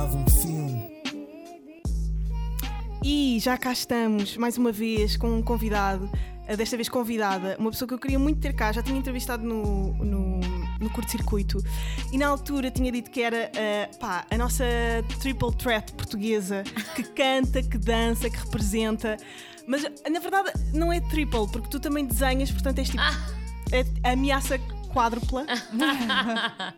um filme. E já cá estamos, mais uma vez, com um convidado, eh, desta vez convidada, uma pessoa que eu queria muito ter cá, já tinha entrevistado no, no, no curto-circuito e na altura tinha dito que era eh, pá, a nossa triple threat portuguesa que canta, que dança, que representa. Mas na verdade não é triple, porque tu também desenhas, portanto és tipo. É a ameaça quádrupla,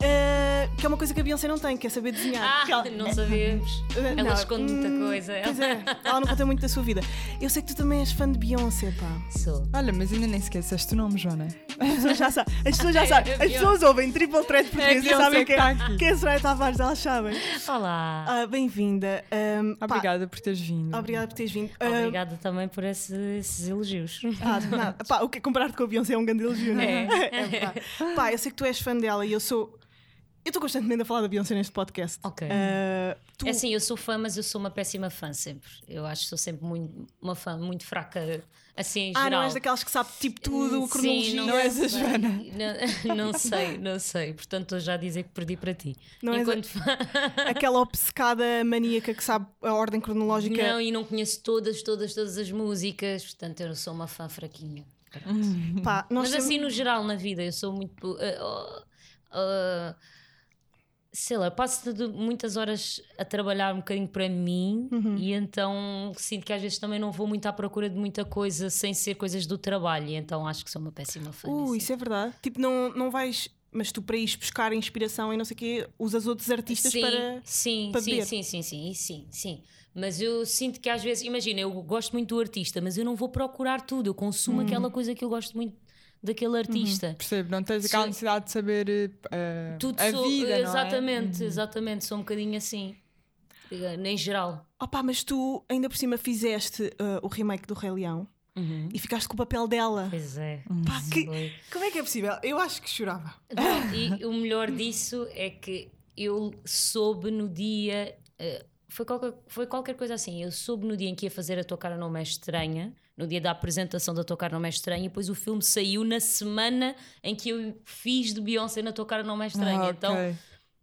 eh, que é uma coisa que a Beyoncé não tem, que é saber desenhar. Ah, ela- não sabemos. Eh, Ela não, esconde muita hum, coisa. Pois é, ela não conta muito da sua vida. Eu sei que tu também és fã de Beyoncé, pá. Sou. Olha, mas ainda nem esqueceste o nome, Joana. As pessoas já sabem. As pessoas já É, sabem. é As pessoas ouvem triple threat português e Beyoncé sabem que quem, quem é Soraya Tavares, elas sabem. Olá. Ah, Bem-vinda. Pá, Obrigada por teres vindo. Obrigada por teres vindo. Obrigada também por esse- esses elogios. Ah, de nada. Pá, o que comparar-te com a Beyoncé é um grande elogio, não é? É. pá. Pá, eu sei que tu és fã dela e eu sou. Eu estou constantemente a falar da Beyoncé neste podcast. Ok. Ah, tu... É assim, eu sou fã, mas eu sou uma péssima fã sempre. Eu acho que sou sempre muito, uma fã muito fraca, assim, em ah, geral. não és daquelas que sabe tipo tudo, Sim, cronologia. não, Não és a. Joana. Não, não sei, não sei. Portanto, estou já a dizer que perdi para ti. Não és a- Enquanto. Aquela obcecada maníaca que sabe a ordem cronológica. Não, e não conheço todas, todas, todas as músicas. Portanto, eu sou uma fã fraquinha. Pá, Mas assim, no geral, na vida, eu sou muito. eh, oh, ah, sei lá, passo muitas horas a trabalhar um bocadinho para mim Uhum. e então sinto que às vezes também não vou muito à procura de muita coisa sem ser coisas do trabalho. E então acho que sou uma péssima fã. Uh, isso é verdade. Tipo, não, não vais. Mas tu, para ires buscar inspiração e não sei o quê, usas outros artistas sim, para. sim, para sim, beber. sim, sim, sim, sim, sim. Mas eu sinto que às vezes, imagina, eu gosto muito do artista, mas eu não vou procurar tudo, eu consumo Uhum. aquela coisa que eu gosto muito daquele artista. Percebo, não tens aquela necessidade de saber eh, Tudo a sou- vida, não é? exatamente, exatamente, sou um bocadinho assim. Em geral. Opa, mas tu ainda por cima fizeste uh, o remake do Rei Leão e ficaste com o papel dela. Pois é. Pá, que- Foi. Como é que é possível? Eu acho que chorava. Não, e o melhor disso é que eu soube no dia. foi, qualquer, foi qualquer coisa assim. Eu soube no dia em que ia fazer a tua cara não é estranha, no dia da apresentação da tua cara não é estranha, e depois o filme saiu na semana em que eu fiz de Beyoncé na tua cara não é estranha. Ah, Então ok.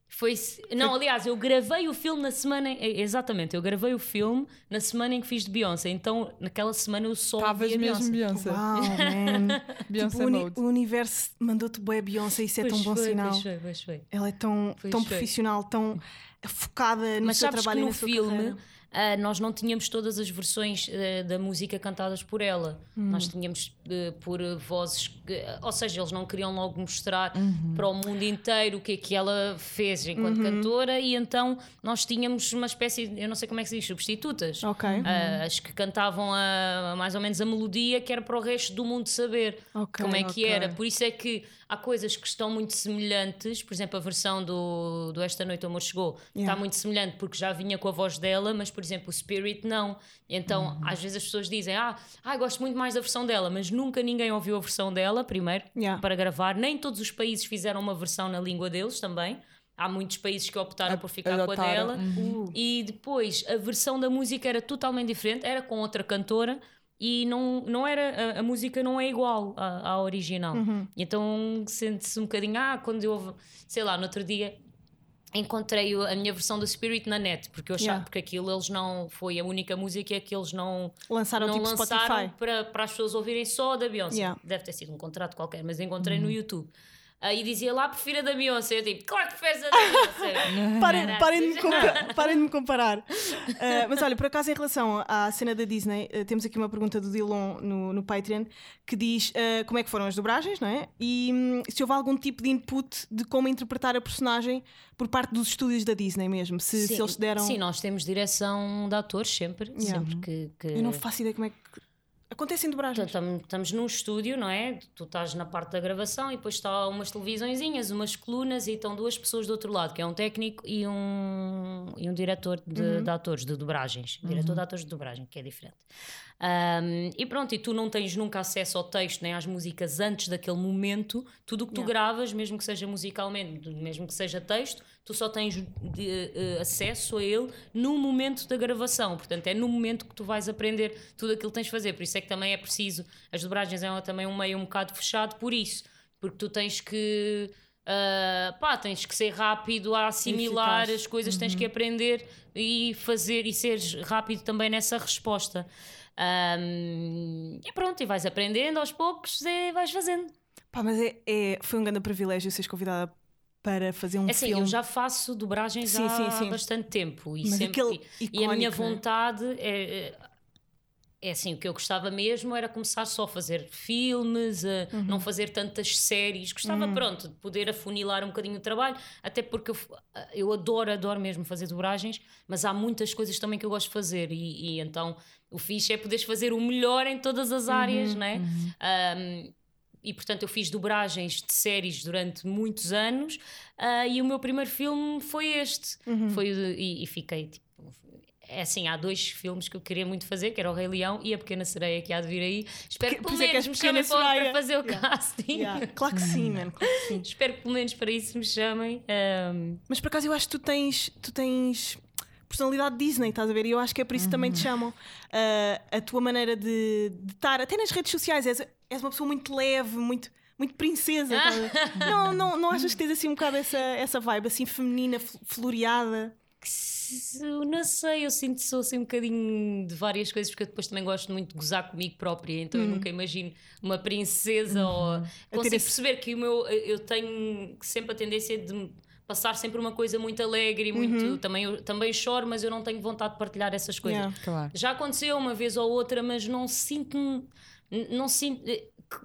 foi. Não, aliás, eu gravei o filme na semana. em- eh, Exatamente, eu gravei o filme na semana em que fiz de Beyoncé. Então naquela semana eu só Estavas mesmo Beyoncé. Beyoncé. Uau, man. Beyoncé Tipo, o, uni- mode. o universo mandou-te boa Beyoncé, isso é Pois tão bom foi, sinal. Pois foi, pois foi. Ela é tão, Pois tão foi. profissional, tão focada no Mas seu sabes trabalho que no filme carreira. Ah, nós não tínhamos todas as versões ah, da música cantadas por ela. Hum. Nós tínhamos ah, por vozes, que- ou seja, eles não queriam logo mostrar Uhum. para o mundo inteiro o que é que ela fez enquanto Uhum. cantora e então nós tínhamos uma espécie, eu não sei como é que se diz, substitutas. Ah, as que cantavam a, mais ou menos a melodia que era para o resto do mundo saber Ok, como é que ok. era. Por isso é que há coisas que estão muito semelhantes, por exemplo, a versão do, do Esta Noite o Amor Chegou Yeah. está muito semelhante porque já vinha com a voz dela, mas por exemplo o Spirit não. Então Uhum. às vezes as pessoas dizem: Ah, ah, gosto muito mais da versão dela, mas nunca ninguém ouviu a versão dela primeiro Yeah. para gravar. Nem todos os países fizeram uma versão na língua deles também. Há muitos países que optaram A- por ficar com a adotaram. dela. Uh. E depois a versão da música era totalmente diferente, era com outra cantora e não, não era a, a música não é igual à, à original. Uhum. Então sente-se um bocadinho, ah, quando eu, sei lá, no outro dia encontrei a minha versão do Spirit na net, porque eu achava Yeah. porque aquilo eles não foi a única música que eles não Lançaram não tipo lançaram Spotify. para, para as pessoas ouvirem só da Beyoncé. Yeah. Deve ter sido um contrato qualquer, mas encontrei Uhum. no YouTube. Aí dizia lá, prefiro a da Beyoncé. Eu tipo, claro que preferes a da Beyoncé. Parem, parem, de me compa- parem de me comparar. Ah, mas olha, por acaso, em relação à cena da Disney, ah, temos aqui uma pergunta do Dilon no, no Patreon que diz ah, como é que foram as dobragens, não é? E hum, se houve algum tipo de input de como interpretar a personagem por parte dos estúdios da Disney mesmo. Se, se Sim, eles deram. Sim, nós temos direção de atores sempre. Yeah. Sempre que. que... Eu não faço ideia como é que. Acontece em dobragens. Tam- estamos num estúdio, não é? Tu estás na parte da gravação e depois está umas televisõezinhas, umas colunas e estão duas pessoas do outro lado, que é um técnico e um, e um diretor de, de atores, de dobragens. Diretor de atores de dobragem, que é diferente. Um, e pronto, e tu não tens nunca acesso ao texto nem às músicas antes daquele momento. Tudo o que tu gravas, mesmo que seja musicalmente, mesmo que seja texto, tu só tens de, eh, acesso a ele no momento da gravação. Portanto, é no momento que tu vais aprender tudo aquilo que tens de fazer. Por isso é que também é preciso. As dobragens é também um meio um bocado fechado por isso. Porque tu tens que Uh, pá, tens que ser rápido a assimilar as coisas, tens que aprender e fazer e seres rápido também nessa resposta. Um, e pronto, e vais aprendendo aos poucos e vais fazendo. Pá, mas é, é- foi um grande privilégio seres convidada para fazer um É assim, filme. eu já faço dobragens Sim, há sim, sim. bastante tempo e, Mas sempre, e, e a minha icónico, né? vontade é, é assim, o que eu gostava mesmo era começar só a fazer filmes, a Uhum. não fazer tantas séries. Gostava, pronto, de poder afunilar um bocadinho o trabalho, até porque eu, eu adoro, adoro mesmo fazer dobragens, mas há muitas coisas também que eu gosto de fazer e, e então o fixe é poderes fazer o melhor em todas as Uhum, áreas, né? Um, e portanto eu fiz dobragens de séries durante muitos anos ah, e o meu primeiro filme foi este Uhum. foi e, e fiquei tipo é assim, há dois filmes que eu queria muito fazer, que era o Rei Leão e a Pequena Sereia que há de vir aí. Espero que pelo isso é que menos me chamem para, fazer o Yeah. casting. Yeah, Claro que sim, mano. Claro que sim. Espero que pelo menos para isso me chamem. Ahm, Mas por acaso eu acho que tu tens, tu tens personalidade Disney, estás a ver? E eu acho que é por isso que também te chamam. Ah, a tua maneira de, de estar, até nas redes sociais, és, és uma pessoa muito leve, muito, muito princesa. não, não, não achas que tens assim um bocado essa, essa vibe assim feminina, fl- floreada? eu não sei, eu sinto que sou assim um bocadinho de várias coisas, porque eu depois também gosto muito de gozar comigo própria, então eu nunca imagino uma princesa ou consigo esse- perceber que o meu eu tenho sempre a tendência de passar sempre uma coisa muito alegre e muito também, eu, também choro, mas eu não tenho vontade de partilhar essas coisas. Yeah. Claro. Já aconteceu uma vez ou outra, mas não sinto. Não sinto.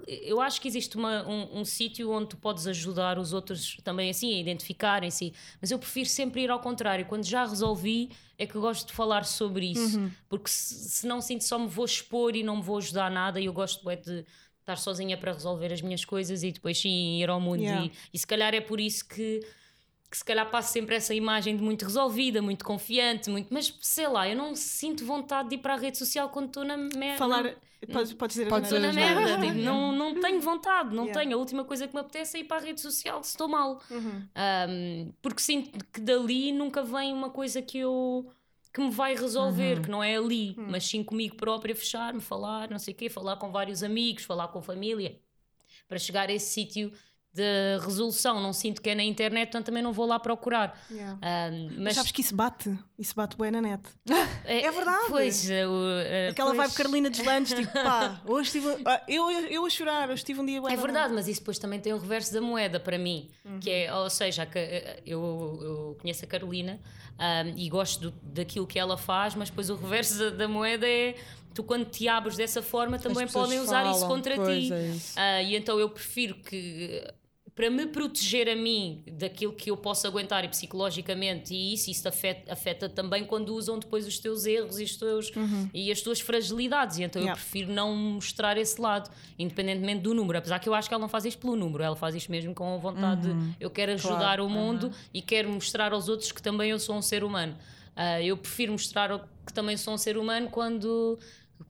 Eu acho que existe uma, um, um sítio onde tu podes ajudar os outros também assim a identificarem-se, mas eu prefiro sempre ir ao contrário. Quando já resolvi, é que gosto de falar sobre isso, porque se, se não sinto só me vou expor e não me vou ajudar nada, e eu gosto é de estar sozinha para resolver as minhas coisas e depois sim ir ao mundo. Yeah. E, e se calhar é por isso que que se calhar passo sempre essa imagem de muito resolvida, muito confiante, muito, mas sei lá, eu não sinto vontade de ir para a rede social quando estou na merda. Falar, podes, podes dizer Podes na merda, tipo, não, não tenho vontade, não Yeah. tenho. A última coisa que me apetece é ir para a rede social se estou mal. Uhum. Um, porque sinto que dali nunca vem uma coisa que eu que me vai resolver, que não é ali, Hum. mas sim comigo própria fechar-me, falar, não sei o quê, falar com vários amigos, falar com família, para chegar a esse sítio de resolução. Não sinto que é na internet, portanto também não vou lá procurar. Yeah. Um, Mas mas sabes que isso bate, isso bate bem na net. é, é verdade. Pois, uh, uh, Aquela pois. vibe Carolina Deslandes, tipo, pá, hoje estive. ah, eu, eu, eu a chorar, hoje estive um dia É da verdade, mas isso depois também tem o reverso da moeda para mim, Uhum. que é, ou seja, Ca- eu, eu conheço a Carolina ahm, e gosto do- daquilo que ela faz, mas depois o reverso da, da moeda é tu quando te abres dessa forma também podem usar isso falam, contra pois, ti. é isso. Ah, e então eu prefiro que para me proteger a mim daquilo que eu posso aguentar e psicologicamente e isso, isso afeta, afeta também quando usam depois os teus erros e, os teus, e as tuas fragilidades. E então Yeah. eu prefiro não mostrar esse lado independentemente do número, apesar que eu acho que ela não faz isto pelo número ela faz isto mesmo com a vontade de eu quero ajudar Claro, o mundo e quero mostrar aos outros que também eu sou um ser humano. Ah, eu prefiro mostrar que também sou um ser humano quando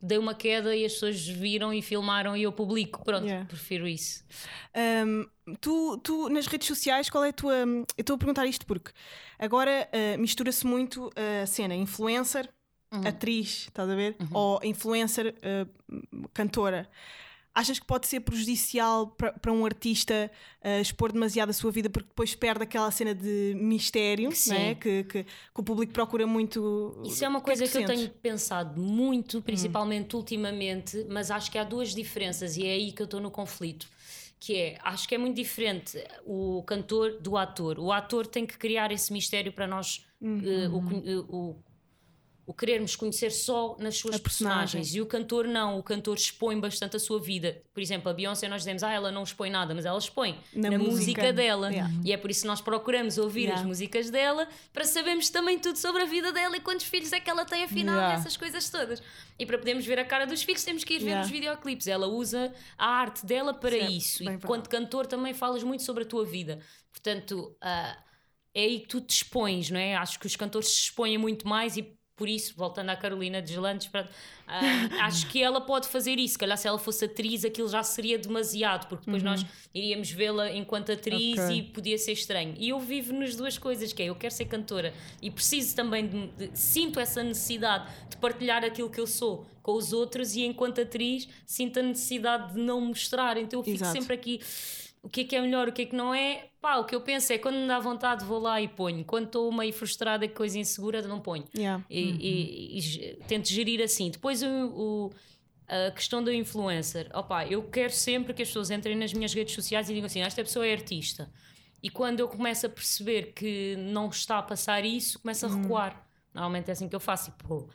dei uma queda e as pessoas viram e filmaram e eu publico pronto, Yeah. prefiro isso Um, tu, tu, nas redes sociais, qual é a tua. Eu estou a perguntar isto porque agora uh, mistura-se muito a cena influencer, atriz, estás a ver? Ou influencer, uh, cantora. Achas que pode ser prejudicial para um artista uh, expor demasiado a sua vida porque depois perde aquela cena de mistério Sim. né? que, que, que o público procura muito? Isso é uma O que é coisa que que, eu tenho pensado muito, principalmente ultimamente, mas acho que há duas diferenças e é aí que eu estou no conflito. Que é, acho que é muito diferente o cantor do ator. O ator tem que criar esse mistério para nós eh, o conhe- eh, o, o querermos conhecer só nas suas A personagem. personagens. E o cantor não, o cantor expõe bastante a sua vida. Por exemplo, a Beyoncé nós dizemos, ah, ela não expõe nada, mas ela expõe Na na, música. música, dela. Yeah. E é por isso que nós procuramos ouvir Yeah. as músicas dela para sabermos também tudo sobre a vida dela e quantos filhos é que ela tem afinal, Yeah. essas coisas todas. E para podermos ver a cara dos filhos temos que ir ver os videoclipes. Ela usa a arte dela para Certo, isso. bem E quando cantor também falas muito sobre a tua vida. Portanto, ah, é aí que tu te expões, não é? Acho que os cantores se expõem muito mais e por isso, voltando à Carolina Deslandes, pronto, ah, acho que ela pode fazer isso. Se calhar, se ela fosse atriz, aquilo já seria demasiado, porque depois nós iríamos vê-la enquanto atriz Ok. e podia ser estranho. E eu vivo nas duas coisas, que é eu quero ser cantora e preciso também de, de- sinto essa necessidade de partilhar aquilo que eu sou com os outros e enquanto atriz sinto a necessidade de não mostrar. Então eu fico Exato. sempre aqui o que é que é melhor, o que é que não é. Pá, o que eu penso é quando me dá vontade vou lá e ponho. Quando estou meio frustrada coisa insegura, não ponho. Yeah. E, e- e ge- tento gerir assim. Depois o, o- a questão do influencer. Opa, eu quero sempre que as pessoas entrem nas minhas redes sociais e digam assim: esta pessoa é artista. E quando eu começo a perceber que não está a passar isso, começo a recuar. Normalmente é assim que eu faço. Tipo,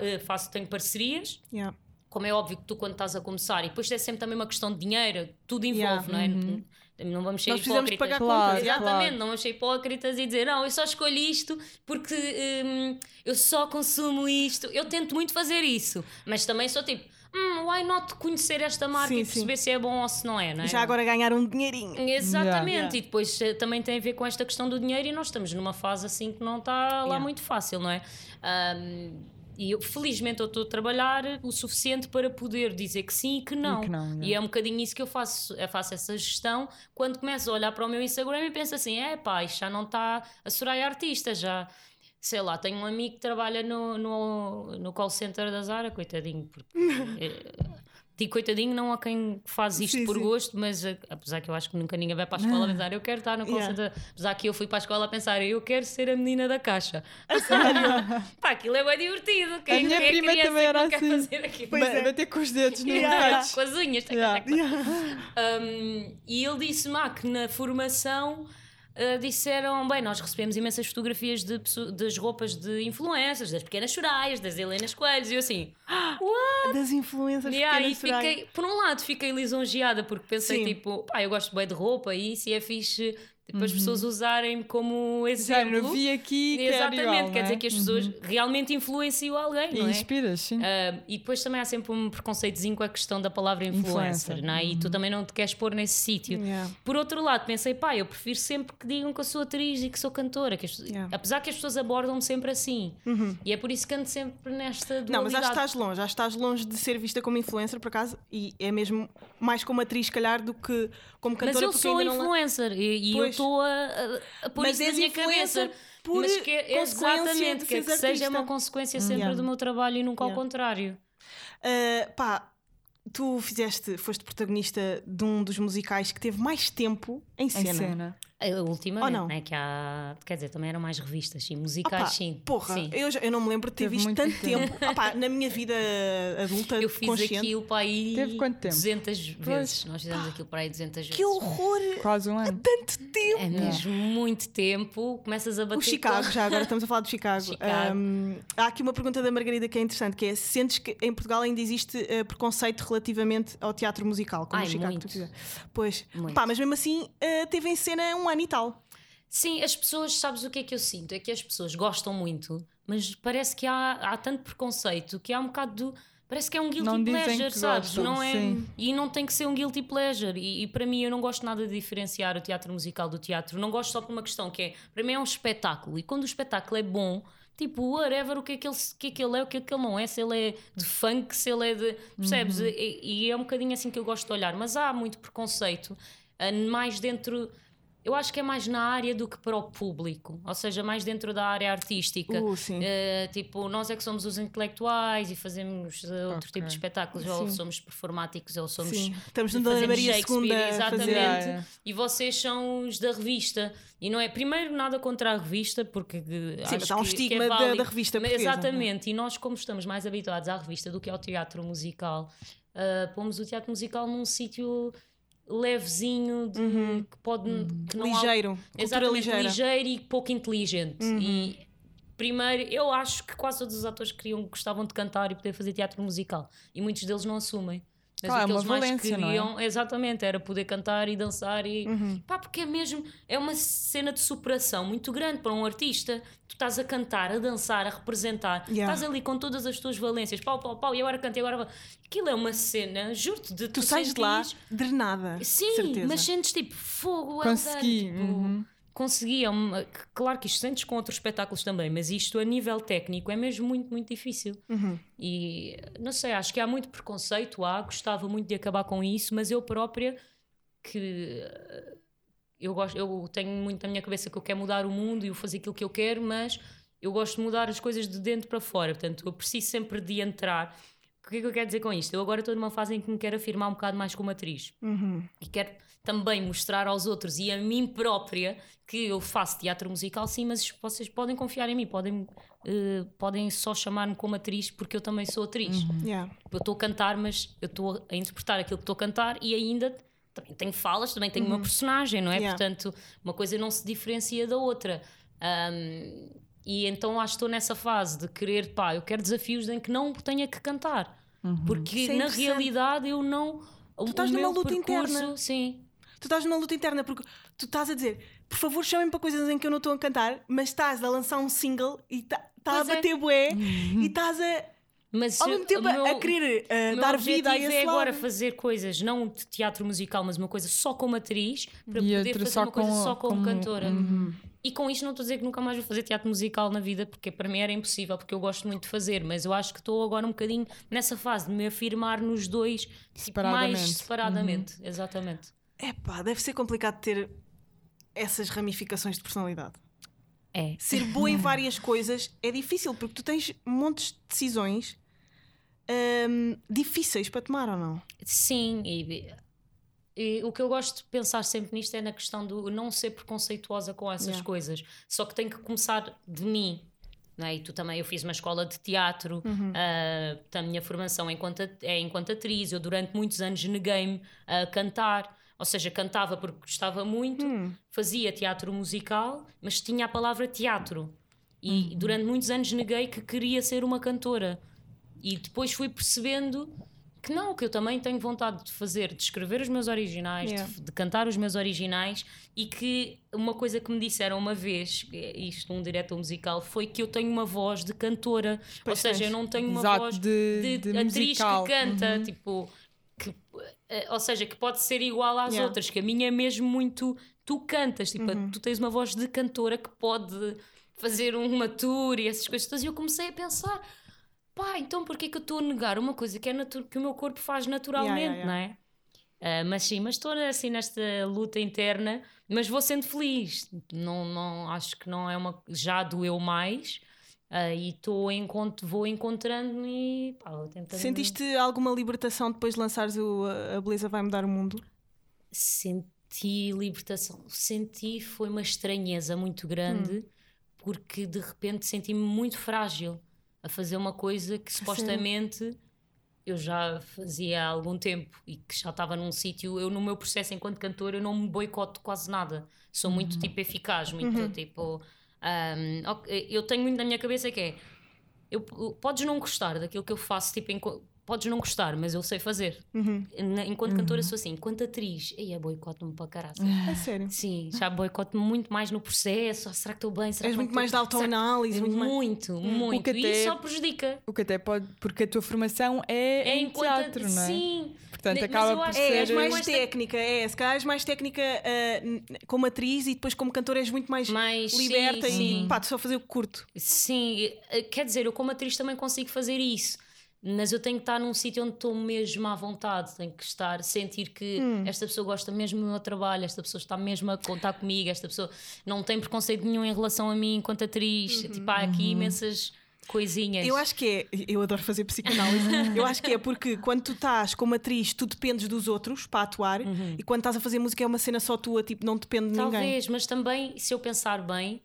eh, faço, tenho parcerias, Yeah. Como é óbvio que tu quando estás a começar, e depois é sempre também uma questão de dinheiro, tudo envolve, Yeah. não é? Não vamos ser Nós hipócritas. pagar Claro, contas. Exatamente, claro. não vamos ser hipócritas e dizer não, eu só escolhi isto porque hum, eu só consumo isto. Eu tento muito fazer isso, mas também sou tipo, hum, why not conhecer esta marca Sim, e perceber se é bom ou se não é, não é? Já agora ganhar um dinheirinho. Exatamente, Yeah. e depois eh, também tem a ver com esta questão do dinheiro e nós estamos numa fase assim que não está lá Yeah. muito fácil, não é? Ahm, e eu, felizmente eu estou a trabalhar o suficiente para poder dizer que sim e que não. que não, E é um bocadinho isso que eu faço, eu faço essa gestão. Quando começo a olhar para o meu Instagram e penso assim, é pá, isto já não está a Soraya artista, já. Sei lá, tenho um amigo que trabalha no, no, no call center da Zara, coitadinho, porque eh, digo coitadinho não a quem faz isto Sim, por sim. gosto, mas eh, apesar que eu acho que nunca ninguém vai para a escola a pensar, eu quero estar no call Yeah. center, apesar que eu fui para a escola a pensar, eu quero ser a menina da caixa. A sério? Pá, aquilo é bem divertido. Quem, minha quem é prima criança também que era quer assim. fazer aquilo? Ba- Bater com os dedos no Yeah. com as unhas. Yeah. Um, e ele disse-me ah, que na formação uh, disseram: bem, nós recebemos imensas fotografias de, das roupas de influências, das pequenas choraias, das Helenas Coelhos, e eu assim, Das influências yeah, e fiquei, por um lado, fiquei lisonjeada porque pensei Sim. tipo, pá, eu gosto bem de roupa e isso e é fixe. Tipo, as pessoas usarem como Já exemplo. não vi aqui, Exatamente, igual, quer dizer que as pessoas realmente influenciam alguém, não é? inspiras, sim. Ah, e depois também há sempre um preconceitozinho com a questão da palavra influencer, Influencer, não é? E tu também não te queres pôr nesse sítio. Yeah. Por outro lado, pensei, pá, eu prefiro sempre que digam que eu sou atriz e que sou cantora, que as- Yeah. apesar que as pessoas abordam-me sempre assim. E é por isso que ando sempre nesta dualidade. Não, mas que estás longe, que estás longe de ser vista como influencer, por acaso, e é mesmo mais como atriz, se calhar, do que como Mas cantora. eu porque sou ainda não... influencer e, e eu Pois. Estou a, a, pôr Mas isso na minha cabeça. por mas que, é consequência exatamente, que, é que seja uma consequência sempre Yeah. do meu trabalho e nunca ao Yeah. contrário. Uh, pá, tu fizeste, foste protagonista de um dos musicais que teve mais tempo em Em cena. A última, não? né? Que há, quer dizer, também eram mais revistas, sim, musicais, Opa, sim. Porra, sim. Eu, já- eu não me lembro de ter Teve visto tanto tempo. tempo. Opa, na minha vida adulta, Eu fiz consciente. aquilo para aí Teve quanto tempo? 200 vezes. Nós fizemos aquilo para aí 200 vezes. Que horror! Quase um ano. Tanto tempo! É mesmo muito tempo. Começas a bater. O Chicago, já agora estamos a falar de Chicago. Chicago. Um, há aqui uma pergunta da Margarida que é interessante, que é se sentes que em Portugal ainda existe uh, preconceito relativamente ao teatro musical, como Ai, o Chicago muito. que tu fizeste? Pois, Muito. pá, mas mesmo assim uh, teve em cena um ano e tal. Sim, as pessoas, sabes o que é que eu sinto? É que as pessoas gostam muito, mas parece que há, há tanto preconceito que há um bocado do. Parece que é um guilty Não pleasure, sabes? gostam, não é, sim. e não tem que ser um guilty pleasure. E, e para mim, eu não gosto nada de diferenciar o teatro musical do teatro. Não gosto só por uma questão que é, para mim, é um espetáculo. E quando o espetáculo é bom, tipo, whatever, o que é que ele, o que é, que ele é, o que é que ele não é, se ele é de funk, se ele é de. Percebes? Uhum. E, e é um bocadinho assim que eu gosto de olhar. Mas há muito preconceito, ah, mais dentro. Eu acho que é mais na área do que para o público, ou seja, mais dentro da área artística. Uh, sim. Eh, tipo, nós é que somos os intelectuais e fazemos eh, outro Ok. tipo de espetáculos, ou Sim. somos performáticos, ou somos. Sim. Estamos fazemos Dona Maria II exatamente. fazer. E vocês são os da revista. E não é, primeiro, nada contra a revista, porque eh, Sim, acho mas há um que- que estigma é da- da revista Mas portuguesa, Exatamente, e nós, como estamos mais habituados à revista do que ao teatro musical, pomos o teatro musical num sítio levezinho de, que pode que não há- Uhum. Ligeiro, cultura Exatamente, ligeira. ligeiro e pouco inteligente. Uhum. E primeiro, eu acho que quase todos os atores queriam, gostavam de cantar e poder fazer teatro musical. E muitos deles não assumem. Mas Claro, o que é uma eles mais é? queriam, exatamente, era poder cantar e dançar e Uhum. pá, porque é mesmo, é uma cena de superação muito grande para um artista. Tu estás a cantar, a dançar, a representar, Yeah. estás ali com todas as tuas valências, pau, pau, pau, e agora canto, e agora. Aquilo é uma cena, juro-te, de Tu sais de lá drenada. Sim, certeza. mas sentes tipo fogo andar, Consegui. tipo, uhum. Consegui. é uma- Claro que isto sentes com outros espetáculos também, mas isto a nível técnico é mesmo muito, muito difícil. Uhum. E não sei, acho que há muito preconceito, há, gostava muito de acabar com isso, mas eu própria que eu gosto, eu tenho muito na minha cabeça que eu quero mudar o mundo e eu fazer aquilo que eu quero, mas eu gosto de mudar as coisas de dentro para fora, portanto, eu preciso sempre de entrar O que é que eu quero dizer com isto? Eu agora estou numa fase em que me quero afirmar um bocado mais como atriz. E quero também mostrar aos outros e a mim própria que eu faço teatro musical, sim, mas vocês podem confiar em mim, podem, eh, podem só chamar-me como atriz porque eu também sou atriz. Yeah. Eu estou a cantar, mas eu estou a interpretar aquilo que estou a cantar e ainda também tenho falas, também tenho uma personagem, não é? Yeah. Portanto, uma coisa não se diferencia da outra. Ahm, e então acho que estou nessa fase de querer, pá, eu quero desafios em que não tenha que cantar. Porque Isso é na realidade eu não. Tu estás numa luta interna. Sim. Tu estás numa luta interna porque tu estás a dizer, por favor, chamem para coisas em que eu não estou a cantar, mas estás a lançar um single e está a Pois é. bater bué e estás a, Mas ao mesmo tempo a- meu- a querer uh, dar vida a esse é agora lado. fazer coisas, não de teatro musical, mas uma coisa só como atriz, para E poder fazer uma coisa só como, como- cantora. Uhum. E com isto não estou a dizer que nunca mais vou fazer teatro musical na vida, porque para mim era impossível, porque eu gosto muito de fazer, mas eu acho que estou agora um bocadinho nessa fase de me afirmar nos dois tipo, Separadamente. mais separadamente. Exatamente. Epá, deve ser complicado ter essas ramificações de personalidade. É. Ser boa em várias coisas é difícil porque tu tens montes de decisões hum, difíceis para tomar ou não? Sim, e, e o que eu gosto de pensar sempre nisto é na questão do não ser preconceituosa com essas Yeah. coisas. Só que tem que começar de mim. Não é? E tu também, eu fiz uma escola de teatro, Uhum. ah, a minha formação enquanto, at- é enquanto atriz. Eu durante muitos anos neguei-me a cantar, ou seja, cantava porque gostava muito, Hum. fazia teatro musical, mas tinha a palavra teatro. E Uhum. durante muitos anos neguei que queria ser uma cantora. E depois fui percebendo que não, que eu também tenho vontade de fazer, de escrever os meus originais, de- Yeah. de, cantar os meus originais e que uma coisa que me disseram uma vez, é isto um diretor musical, foi que eu tenho uma voz de cantora. Pois Ou seja, eu não tenho uma Exato, voz de- de, de atriz musical. que canta, tipo, que, eh, ou seja, que pode ser igual às Yeah. outras, que a minha é mesmo muito. Tu cantas, tipo, Uhum. tu tens uma voz de cantora que pode fazer uma tour e essas coisas todas. E eu comecei a pensar, pá, então porquê que eu estou a negar uma coisa que, é que o meu corpo faz naturalmente, Yeah, yeah, não é? Ah, mas sim, mas estou assim nesta luta interna, mas vou sendo feliz. Não, não, acho que não é uma. Já doeu mais. ah, e estou encont vou encontrando-me e pá, tentando. Sentiste alguma libertação depois de lançares o A Beleza Vai Mudar o Mundo? Senti libertação. Senti, foi uma estranheza muito grande, porque de repente senti-me muito frágil a fazer uma coisa que supostamente eu já fazia há algum tempo e que já estava num sítio. Eu, no meu processo enquanto cantora, eu não me boicoto quase nada. Sou muito tipo eficaz, muito tipo. ahm, ok, eu tenho muito na minha cabeça que é. Eu, podes não gostar daquilo que eu faço, tipo, podes não gostar, mas eu sei fazer. Na- Enquanto cantora sou assim, enquanto atriz, aí é boicoto-me para caralho. É sério. Sim, já boicoto-me muito mais no processo. Ah, será que estou bem? Será És muito mais de estou? Será autoanálise, muito mais- Muito, muito. que E até- isso só prejudica. O que até pode. Porque a tua formação é, É em teatro, não é? Sim. Portanto, acaba eu por acho ser- que É, és mais mais técnica, é. Se calhar és mais técnica n- como atriz e depois como cantora és muito mais, Mais, liberta sim, e sim. pá, tu só fazer o que curto. Sim, eh, quer dizer, eu como atriz também consigo fazer isso. Mas eu tenho que estar num sítio onde estou mesmo à vontade, tenho que estar, sentir que Hum. esta pessoa gosta mesmo do meu trabalho, esta pessoa está mesmo a contar comigo, esta pessoa não tem preconceito nenhum em relação a mim enquanto atriz. Tipo, há aqui imensas coisinhas. Eu acho que é, eu adoro fazer psicanálise. eu acho que é porque quando tu estás como atriz, tu dependes dos outros para atuar e quando estás a fazer música é uma cena só tua, tipo, não depende de ninguém. Talvez, mas também, se eu pensar bem,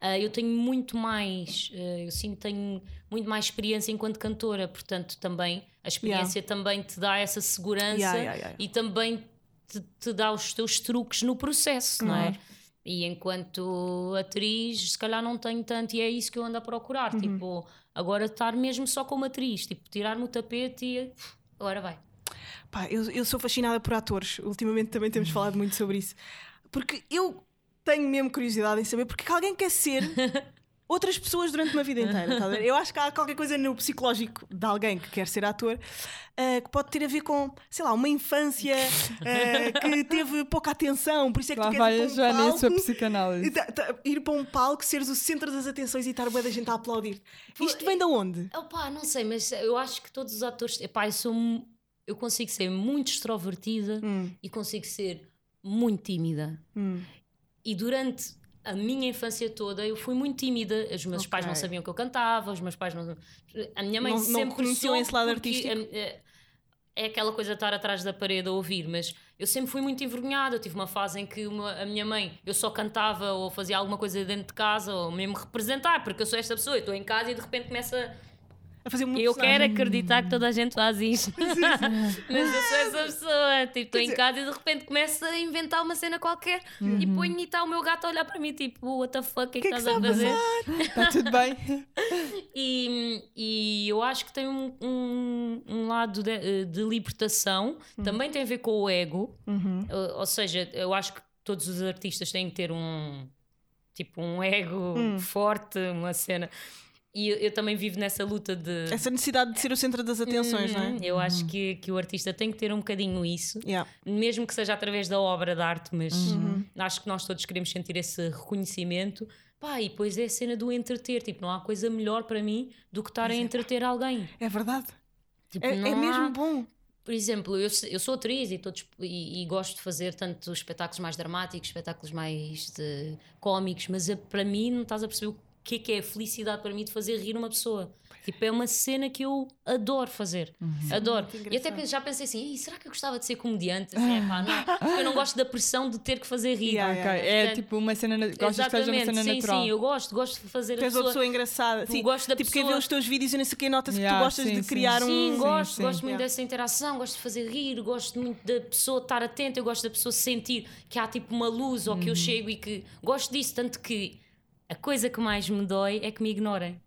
ah, eu tenho muito mais, ah, eu sinto tenho muito mais experiência enquanto cantora, portanto, também a experiência também te dá essa segurança Yeah, yeah, yeah. e também te, te dá os teus truques no processo, não é? E enquanto atriz, se calhar não tenho tanto, e é isso que eu ando a procurar. Uhum. Tipo, agora estar mesmo só como atriz, tipo, tirar-me o tapete e agora vai. Pá, eu, eu sou fascinada por atores. Ultimamente também temos falado muito sobre isso. Porque eu tenho mesmo curiosidade em saber porque é que alguém quer ser outras pessoas durante uma vida inteira. tá? Eu acho que há qualquer coisa no psicológico de alguém que quer ser ator ah, que pode ter a ver com, sei lá, uma infância ah, que teve pouca atenção, por isso é que Lá tu queres vai ir a para um Joana e a sua palco psicanálise. tá- tá- ir para um palco, seres o centro das atenções e estar bué da gente a aplaudir. Isto vem de onde? Opa, não sei, mas eu acho que todos os atores. Epá, eu sou. Eu consigo ser muito extrovertida Hum, e consigo ser muito tímida. hum. E durante a minha infância toda eu fui muito tímida. Os meus pais não sabiam que eu cantava, os meus pais não. A minha mãe Não- não sempre reconheciam soube esse lado artístico? eh, É aquela coisa de estar atrás da parede a ouvir, mas eu sempre fui muito envergonhada. Eu tive uma fase em que uma- a minha mãe, eu só cantava ou fazia alguma coisa dentro de casa, ou mesmo representar, porque eu sou esta pessoa, eu estou em casa e de repente começa A fazer muito eu personagem. quero acreditar que toda a gente faz isto. Mas eu sou essa pessoa. Tipo, estou em casa e de repente começo a inventar uma cena qualquer e ponho e está o meu gato a olhar para mim, tipo, what the fuck, o que é que, que é que estás a está a fazer? Está tudo bem? E, e eu acho que tem um, um, um lado de, de libertação, também tem a ver com o ego. Ou, ou seja, eu acho que todos os artistas têm que ter um tipo um ego forte, uma cena. E eu, eu também vivo nessa luta de. Essa necessidade de ser o centro das atenções, não Uhum, é? Eu acho que, que o artista tem que ter um bocadinho isso, Yeah. mesmo que seja através da obra de arte, mas Uhum. acho que nós todos queremos sentir esse reconhecimento. Pá, e depois é a cena do entreter. Tipo, não há coisa melhor para mim do que estar a entreter alguém. É verdade. Tipo, É, não é há- mesmo bom. Por exemplo, eu, eu sou atriz e, todos, e, e gosto de fazer tanto espetáculos mais dramáticos, espetáculos mais de, cómicos, mas é- para mim não estás a perceber o que é que é a felicidade para mim de fazer rir uma pessoa. Tipo, é uma cena que eu adoro fazer. Adoro. muito E até que já pensei assim, "Ei, será que eu gostava de ser comediante? Assim, é pá, não. Porque eu não gosto da pressão de ter que fazer rir. Yeah, é tipo uma cena. na- Gostas que seja uma cena sim, natural. sim, eu gosto, gosto de fazer Tu a és uma pessoa. pessoa engraçada. Sim, gosto da tipo, quem vê pessoa- os teus vídeos e não sei o que, nota-se que Yeah, tu gostas sim, de sim. criar um. Sim, gosto, sim. gosto muito Yeah. dessa interação, gosto de fazer rir, gosto muito da pessoa estar atenta, eu gosto da pessoa sentir que há tipo uma luz ou que eu Uhum. chego e que gosto disso, tanto que a coisa que mais me dói é que me ignorem.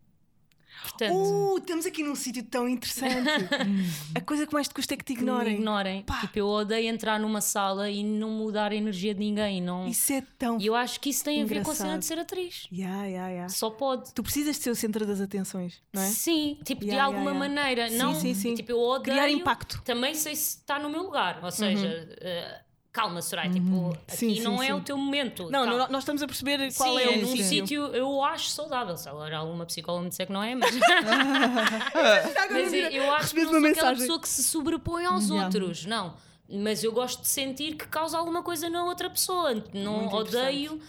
Portanto, Uh, estamos aqui num sítio tão interessante. a coisa que mais te custa é que te que me ignorem. ignorem. Pá. Tipo, eu odeio entrar numa sala e não mudar a energia de ninguém. Não... Isso é tão. E eu acho que isso tem a ver com a cena Engraçado. de ser atriz. Yeah, yeah, yeah. Só pode. Tu precisas de ser o centro das atenções, não é? Sim, tipo, de Yeah, alguma yeah, yeah. maneira. Sim, não, sim, sim. Tipo, eu odeio. Criar impacto. Também sei se está no meu lugar. Ou seja, eh, calma, Soraya, tipo, aqui Sim, sim, não é sim. o teu momento. Não, calma. no- nós estamos a perceber qual Sim, é o num sítio. sítio eu acho saudável. Se agora alguma psicóloga me disser que não é, mas, mas eu, acho que não uma sou aquela mensagem. pessoa que se sobrepõe aos Yeah. outros. Não. Mas eu gosto de sentir que causa alguma coisa na outra pessoa. Não Muito odeio.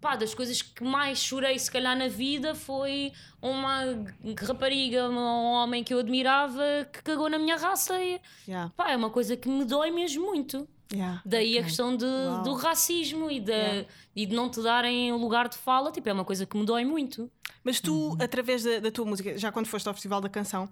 Pá, das coisas que mais chorei, se calhar, na vida foi uma rapariga, um homem que eu admirava que cagou na minha raça. E, Yeah, pá, é uma coisa que me dói mesmo muito. Yeah. Daí a questão de, Uau. do racismo e de, Yeah. e de não te darem lugar de fala, tipo, é uma coisa que me dói muito. Mas tu, Uhum. através da, da tua música, já quando foste ao Festival da Canção,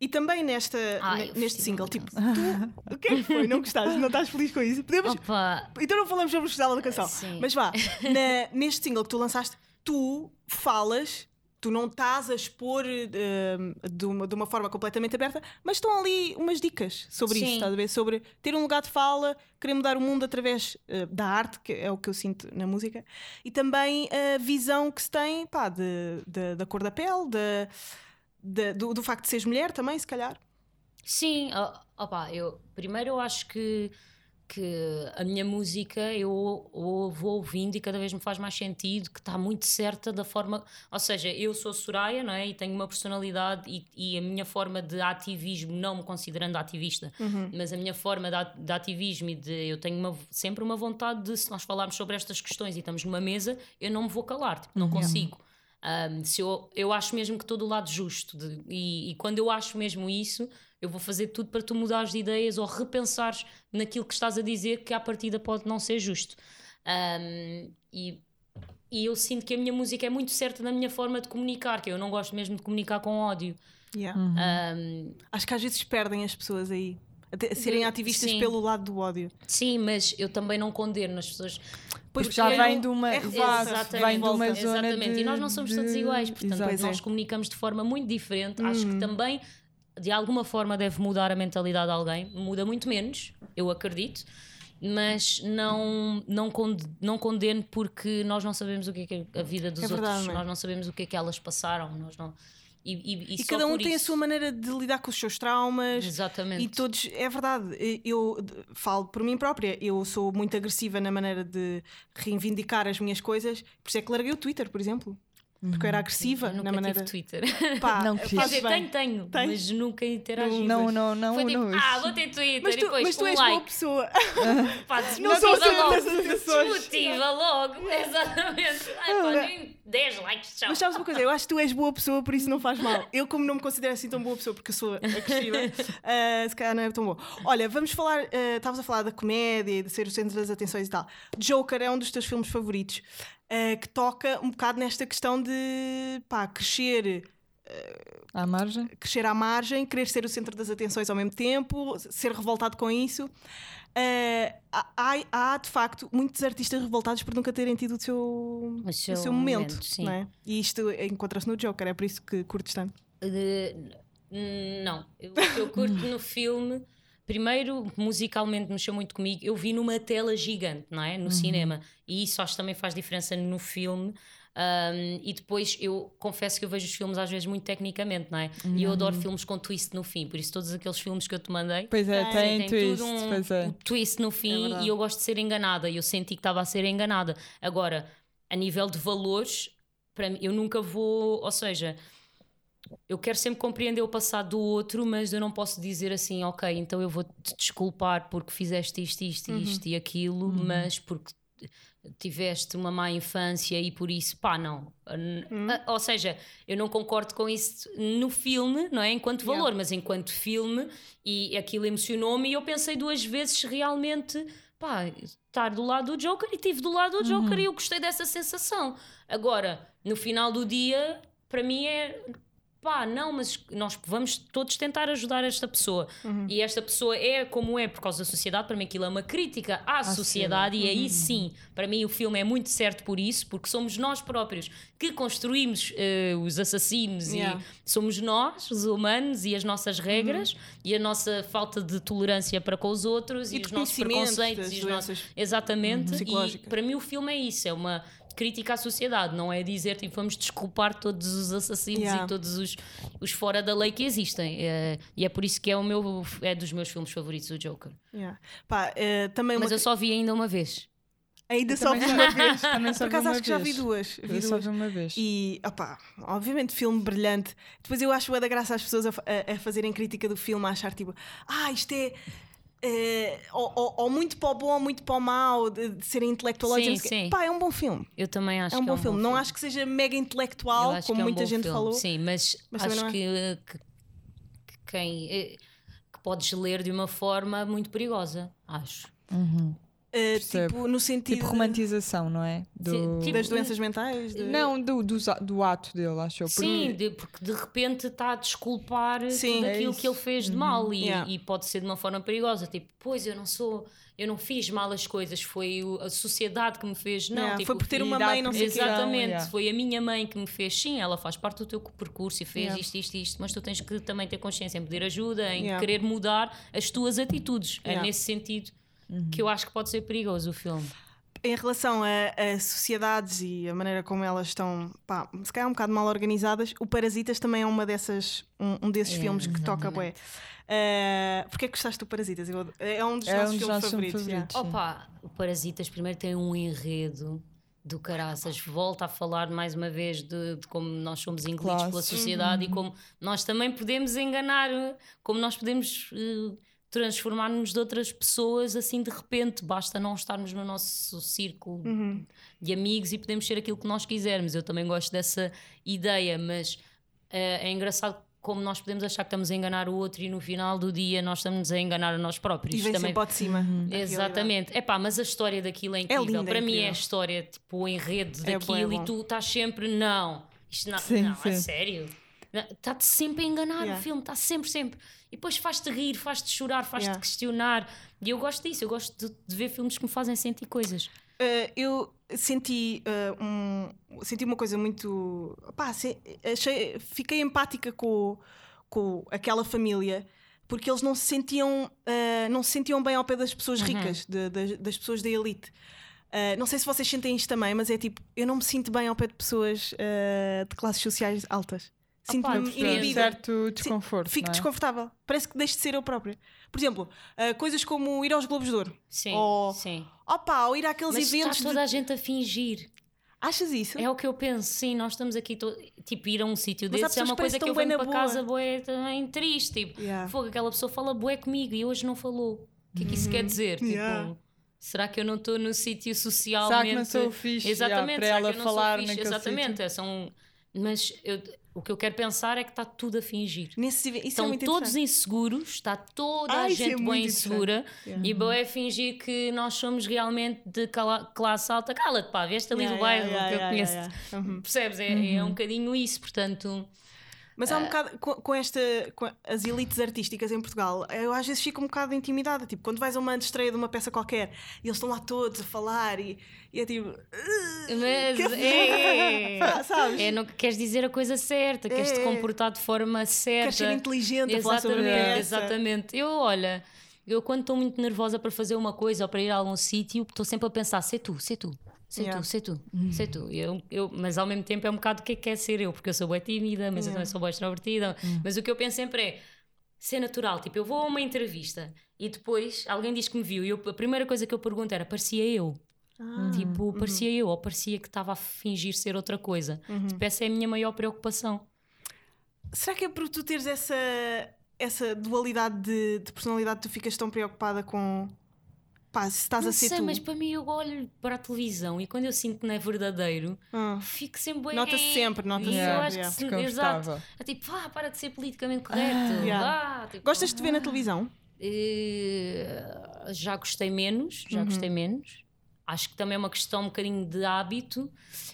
e também nesta, Ai, o neste Festival single, tipo, tu, o que é que foi? Não gostaste? Não estás feliz com isso? Podemos, Opa, Então não falamos sobre o Festival da Canção. Sim. Mas vá, na- neste single que tu lançaste, tu falas, tu não estás a expor eh, de, uma, de uma forma completamente aberta, mas estão ali umas dicas sobre Sim. isso, estás a ver? Sobre ter um lugar de fala, querer mudar o mundo através eh, da arte, que é o que eu sinto na música, e também a visão que se tem pá, de, de- da cor da pele, de- de- do, do facto de seres mulher também, se calhar. sim, ó- opa, eu, primeiro eu acho que, que a minha música eu, eu vou ouvindo e cada vez me faz mais sentido, que está muito certa da forma. Ou seja, eu sou Soraya, não é? E tenho uma personalidade e, e a minha forma de ativismo, não me considerando ativista, mas a minha forma de, de ativismo e de. Eu tenho uma- sempre uma vontade de, se nós falarmos sobre estas questões e estamos numa mesa, eu não me vou calar, tipo, não consigo. Um, se eu, eu acho mesmo que estou do lado justo de- e, e quando eu acho mesmo isso, eu vou fazer tudo para tu mudares de ideias ou repensares naquilo que estás a dizer que à partida pode não ser justo. Um, e, e eu sinto que a minha música é muito certa na minha forma de comunicar, que eu não gosto mesmo de comunicar com ódio. Yeah. Um, Acho que às vezes perdem as pessoas aí. A serem ativistas sim. pelo lado do ódio. sim, mas eu também não condeno as pessoas. Pois Porque já é, vem de uma. é. Exato, vem de uma zona Exatamente, de- e nós não somos todos de- iguais, portanto, é. nós comunicamos de forma muito diferente. Acho Uhum. que também, de alguma forma, deve mudar a mentalidade de alguém. Muda muito menos, eu acredito, mas não, não, conde- não condeno porque nós não sabemos o que é, que é a vida dos É verdade, outros, não é? nós não sabemos o que é que elas passaram, nós não. E, e- e E cada um tem a isso- sua maneira de lidar com os seus traumas. Exatamente. E todos, é verdade, eu falo por mim própria, eu sou muito agressiva na maneira de reivindicar as minhas coisas, por isso é que larguei o Twitter, por exemplo. Porque eu era agressiva Eu nunca na maneira. tive Twitter. Pá, Não Quer quis. faz dizer, tenho, tenho, Tens? mas nunca interagi. Não, não, não. Foi tipo, não. ah, vou ter Twitter Mas e tu, depois mas tu um és boa like. pessoa. Pá, Não sou logo. Desmotiva logo. Exatamente. Ai, pá, nem 10 likes, tchau. Mas sabes uma coisa? Eu acho que tu és boa pessoa, por isso não faz mal. Eu, como não me considero assim tão boa pessoa, porque eu sou agressiva, ah, se calhar não é tão boa. Olha, vamos falar. ah, Estavas a falar da comédia e de ser o centro das atenções e tal. Joker é um dos teus filmes favoritos, ah, que toca um bocado nesta questão de pá, crescer. À margem? crescer à margem, querer ser o centro das atenções ao mesmo tempo, ser revoltado com isso. Eh, há, há- de facto muitos artistas revoltados por nunca terem tido o seu, O o seu seu momento. momento, sim. não é? E isto encontra-se no Joker, é por isso que curtes tanto. De- não, eu, eu curto no filme. Primeiro, musicalmente mexeu muito comigo. Eu vi numa tela gigante, não é? No cinema. E isso acho que também faz diferença no filme. Um, e depois eu confesso que eu vejo os filmes às vezes muito tecnicamente, não é? E eu adoro filmes com twist no fim. Por isso, todos aqueles filmes que eu te mandei Pois é, Tem, tem, twist. tudo um, Pois é. um twist no fim verdade. e eu gosto de ser enganada. E eu senti que estava a ser enganada. Agora, a nível de valores, para mim, eu nunca vou. Ou seja, eu quero sempre compreender o passado do outro, mas eu não posso dizer assim, ok, então eu vou-te desculpar porque fizeste isto, isto, isto e aquilo, mas porque tiveste uma má infância e por isso, pá, não. A- Ou seja, eu não concordo com isso no filme, não é? Enquanto valor, Yeah. mas enquanto filme, e aquilo emocionou-me e eu pensei duas vezes se realmente, pá, estar do lado do Joker e estive do lado do Joker e eu gostei dessa sensação. Agora, no final do dia, para mim é. Pá, não, mas nós vamos todos tentar ajudar esta pessoa. E esta pessoa é como é por causa da sociedade. Para mim, aquilo é uma crítica à, sociedade, e aí sim, para mim, o filme é muito certo por isso, porque somos nós próprios que construímos eh, os assassinos Yeah. e somos nós, os humanos, e as nossas regras e a nossa falta de tolerância para com os outros E e, os nossos preconceitos. E os nossos... doenças Exatamente. E para mim, o filme é isso: é uma crítica à sociedade, não é dizer tipo vamos desculpar todos os assassinos Yeah. e todos os, os fora da lei que existem. É, e é por isso que é, o meu, é dos meus filmes favoritos, o Joker. Yeah. Pá, eh, também uma Mas eu só vi ainda uma vez. Ainda só vi uma vez. Também só Por acaso uma acho que já vi duas. Vi Eu só duas. uma vez. E, opá, obviamente, filme brilhante. Depois eu acho da graça às pessoas a, a- a fazerem crítica do filme, a achar tipo, ah, isto é. Eh, ou, ou- ou muito para o bom ou muito para o mau, de, de serem intelectuais. Sim, sim. Pá, é um bom filme. Eu também acho É um que bom filme. Não acho que seja mega intelectual, como é um muita bom gente filme, falou. Sim, mas, Mas acho é. que, que- que quem. eh, que podes ler de uma forma muito perigosa, acho. Eh, Percebo. tipo, no sentido Tipo romantização, não é? Do... Tipo- das doenças mentais. de- Não, do, do, do ato dele, acho eu. Porque- Sim, de- porque de repente está a desculpar Sim. tudo É aquilo isso. que ele fez de mal e, Yeah. e pode ser de uma forma perigosa. Tipo, pois eu não sou, eu não fiz mal as coisas, foi a sociedade que me fez. Não, Yeah, tipo, foi por ter uma mãe, não sei. Exatamente, yeah. foi a minha mãe que me fez. Sim, ela faz parte do teu percurso e fez isto, isto, isto, mas tu tens que também ter consciência em pedir ajuda, em querer mudar as tuas atitudes. É nesse sentido que eu acho que pode ser perigoso o filme. em relação a, a sociedades e a maneira como elas estão, pá, se calhar um bocado mal organizadas, o Parasitas também é uma dessas, um, um desses É, filmes que toca exatamente. bué. Uh, Porquê é que gostaste do Parasitas? Eu- é um dos É um nossos dos filmes nossos favoritos. filmes yeah. favoritos. Opa, o Parasitas primeiro tem um enredo do caraças. Volta a falar mais uma vez de, de como nós somos engolidos pela sociedade e como nós também podemos enganar, como nós podemos eh, transformar-nos de outras pessoas assim de repente. Basta não estarmos no nosso círculo de amigos e podemos ser aquilo que nós quisermos. Eu também gosto dessa ideia, mas eh, é engraçado. Como nós podemos achar que estamos a enganar o outro e no final do dia nós estamos a enganar a nós próprios. E vem também sempre ao de cima. realidade. Exatamente. É pá, mas a história daquilo é incrível. linda, é Para mim é a incrível. história, tipo, o enredo É daquilo bué e bom. tu estás sempre, não, isto não, Sim, não, é sim. sério. Está-te sempre a enganar Yeah. o filme, está sempre, sempre. E depois faz-te rir, faz-te chorar, faz-te Yeah. questionar. E eu gosto disso, eu gosto de, de ver filmes que me fazem sentir coisas. Uh, eu senti uh, um, senti uma coisa muito pá, se- achei, fiquei empática com, com aquela família porque eles não se sentiam uh, não se sentiam bem ao pé das pessoas ricas de- das, das pessoas da elite Uh, não sei se vocês sentem isto também, mas é tipo, eu não me sinto bem ao pé de pessoas uh, de classes sociais altas. Sinto-me eu Percebe? inibida. certo desconforto. Fico é? desconfortável. Parece que deixo de ser eu própria. Por exemplo, uh, coisas como ir aos Globos de Ouro. Sim, Ou- sim. Opa, ou ir àqueles Mas está eventos. de- toda a gente a fingir. Achas isso? É o que eu penso, sim, nós estamos aqui, to... tipo, ir a um sítio desses é uma coisa que eu venho na para boa. casa bué também triste, tipo, Yeah. fogo, aquela pessoa fala bué comigo e hoje não falou. O que é que isso quer dizer? Yeah. Tipo, será que eu não estou no sítio socialmente... Será que não sou fixe, Exatamente, yeah, para ela falar sou fixe? naquele Exatamente, são... Mas eu- o que eu quero pensar é que está tudo a fingir. Nesse, é Estão muito todos inseguros, está toda Ah, a é gente bem muito insegura interessante. e boa é fingir que nós somos realmente de cala- classe alta. Cala-te, pá, vieste ali Yeah, do bairro yeah, que eu yeah, conheço. yeah, yeah. Uhum. Percebes? É, é um bocadinho isso, portanto. Mas há um bocado, com, com esta, com as elites artísticas em Portugal, eu às vezes fico um bocado intimidada. Tipo, quando vais a uma estreia de uma peça qualquer e eles estão lá todos a falar e, e é tipo. Mas que é, Ah, sabes? é, não queres dizer a coisa certa, queres te É. comportar de forma certa. Queres ser inteligente a falar sobre a Exatamente, exatamente. Eu, olha, eu quando estou muito nervosa para fazer uma coisa ou para ir a algum sítio, estou sempre a pensar: sei tu, sei tu. Sei Yeah. tu, sei tu, sei tu. Eu, eu, mas ao mesmo tempo é um bocado o que é que é ser eu, porque eu sou bem tímida, mas eu também sou bem extrovertida. Mas o que eu penso sempre é ser natural. Tipo, eu vou a uma entrevista e depois alguém diz que me viu e eu- a primeira coisa que eu pergunto era: parecia eu? Ah, Tipo, parecia eu ou parecia que estava a fingir ser outra coisa. Tipo, essa é a minha maior preocupação. Será que é por tu teres essa, essa dualidade de, de personalidade que tu ficas tão preocupada com. Pá, se estás Não a ser sei, tu? mas para mim eu olho para a televisão e quando eu sinto que não é verdadeiro, Ah. fico sempre bem. Nota-se sempre, nota-se E eu sempre, acho que yeah. se- Desconfortável. exato. É tipo, ah, para de ser politicamente correto. Yeah. Ah, tipo, Gostas de ver na televisão? eh, já gostei menos, já Uhum. gostei menos. Acho que também é uma questão um bocadinho de hábito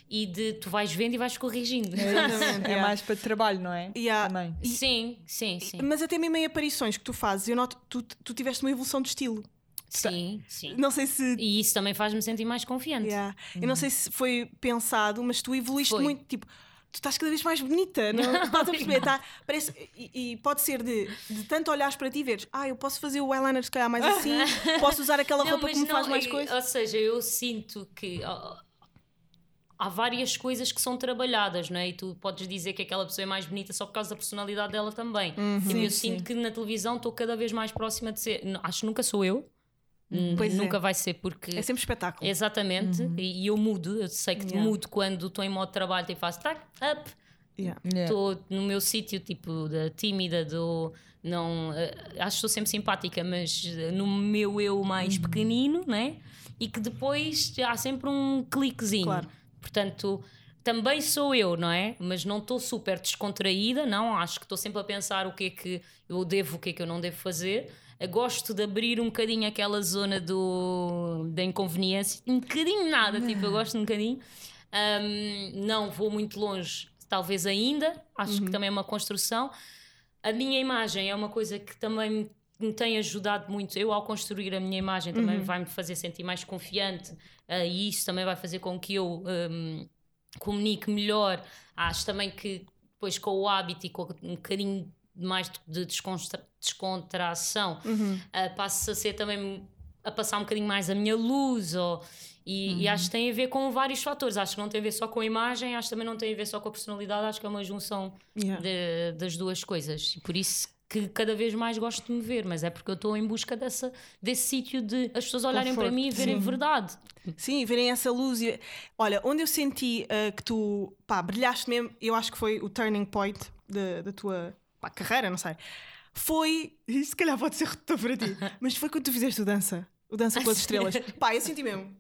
e de tu vais vendo e vais corrigindo. Exatamente, É yeah. mais para trabalho, não é? Yeah. Também. sim, sim, sim. Mas até mesmo em aparições que tu fazes, eu noto que tu, tu tiveste uma evolução de estilo. Sim, sim. Não sei se. E isso também faz-me sentir mais confiante. Yeah. Eu não sei se foi pensado, mas tu evoluíste Foi. muito. Tipo, tu estás cada vez mais bonita, não estás a perceber? Tá, parece, e, e pode ser de, de tanto olhares para ti e veres, ah, eu posso fazer o eyeliner se calhar mais assim, posso usar aquela Não, roupa que me faz não, mais eu- coisa. Ou seja, eu sinto que ó, há várias coisas que são trabalhadas, não é? E tu podes dizer que aquela pessoa é mais bonita só por causa da personalidade dela também. Uhum. Tipo, eu Sim, sinto que na televisão estou cada vez mais próxima de ser. Acho que nunca sou eu. N- Pois é. nunca vai ser porque. É sempre espetáculo. Exatamente, e, e eu mudo, eu sei que Yeah. mudo quando estou em modo de trabalho, tipo, faço tac, up, Yeah. Yeah. estou no meu sítio, tipo, da tímida, do. Não, eh, acho que sou sempre simpática, mas eh, no meu eu mais pequenino, né? E que depois há sempre um cliquezinho. Claro. Portanto, também sou eu, não é? Mas não estou super descontraída, não. Acho que estou sempre a pensar o que é que eu devo, o que é que eu não devo fazer. Eu gosto de abrir um bocadinho aquela zona do, da inconveniência, um bocadinho nada, tipo, eu gosto um bocadinho. Ahm, não vou muito longe, talvez ainda, acho que também é uma construção. A minha imagem é uma coisa que também me tem ajudado muito. Eu, ao construir a minha imagem, também vai-me fazer sentir mais confiante ah, e isso também vai fazer com que eu ahm, comunique melhor. Acho também que depois com o hábito e com um bocadinho mais de descontra- descontração ah, passo a ser também a passar um bocadinho mais a minha luz ou, e, e acho que tem a ver com vários fatores. Acho que não tem a ver só com a imagem, acho que também não tem a ver só com a personalidade, acho que é uma junção Yeah. de- das duas coisas. E por isso que cada vez mais gosto de me ver, mas é porque eu estou em busca dessa, desse sítio de as pessoas olharem para Conforto, mim e verem verdade. Sim, verem essa luz. E... Olha, onde eu senti ah, que tu pá, brilhaste mesmo, eu acho que foi o turning point da, da tua pá, carreira, não sei. Foi. e Se calhar pode ser redutor para ti, mas foi quando tu fizeste o dança. O dança com as estrelas. Pá, eu senti mesmo.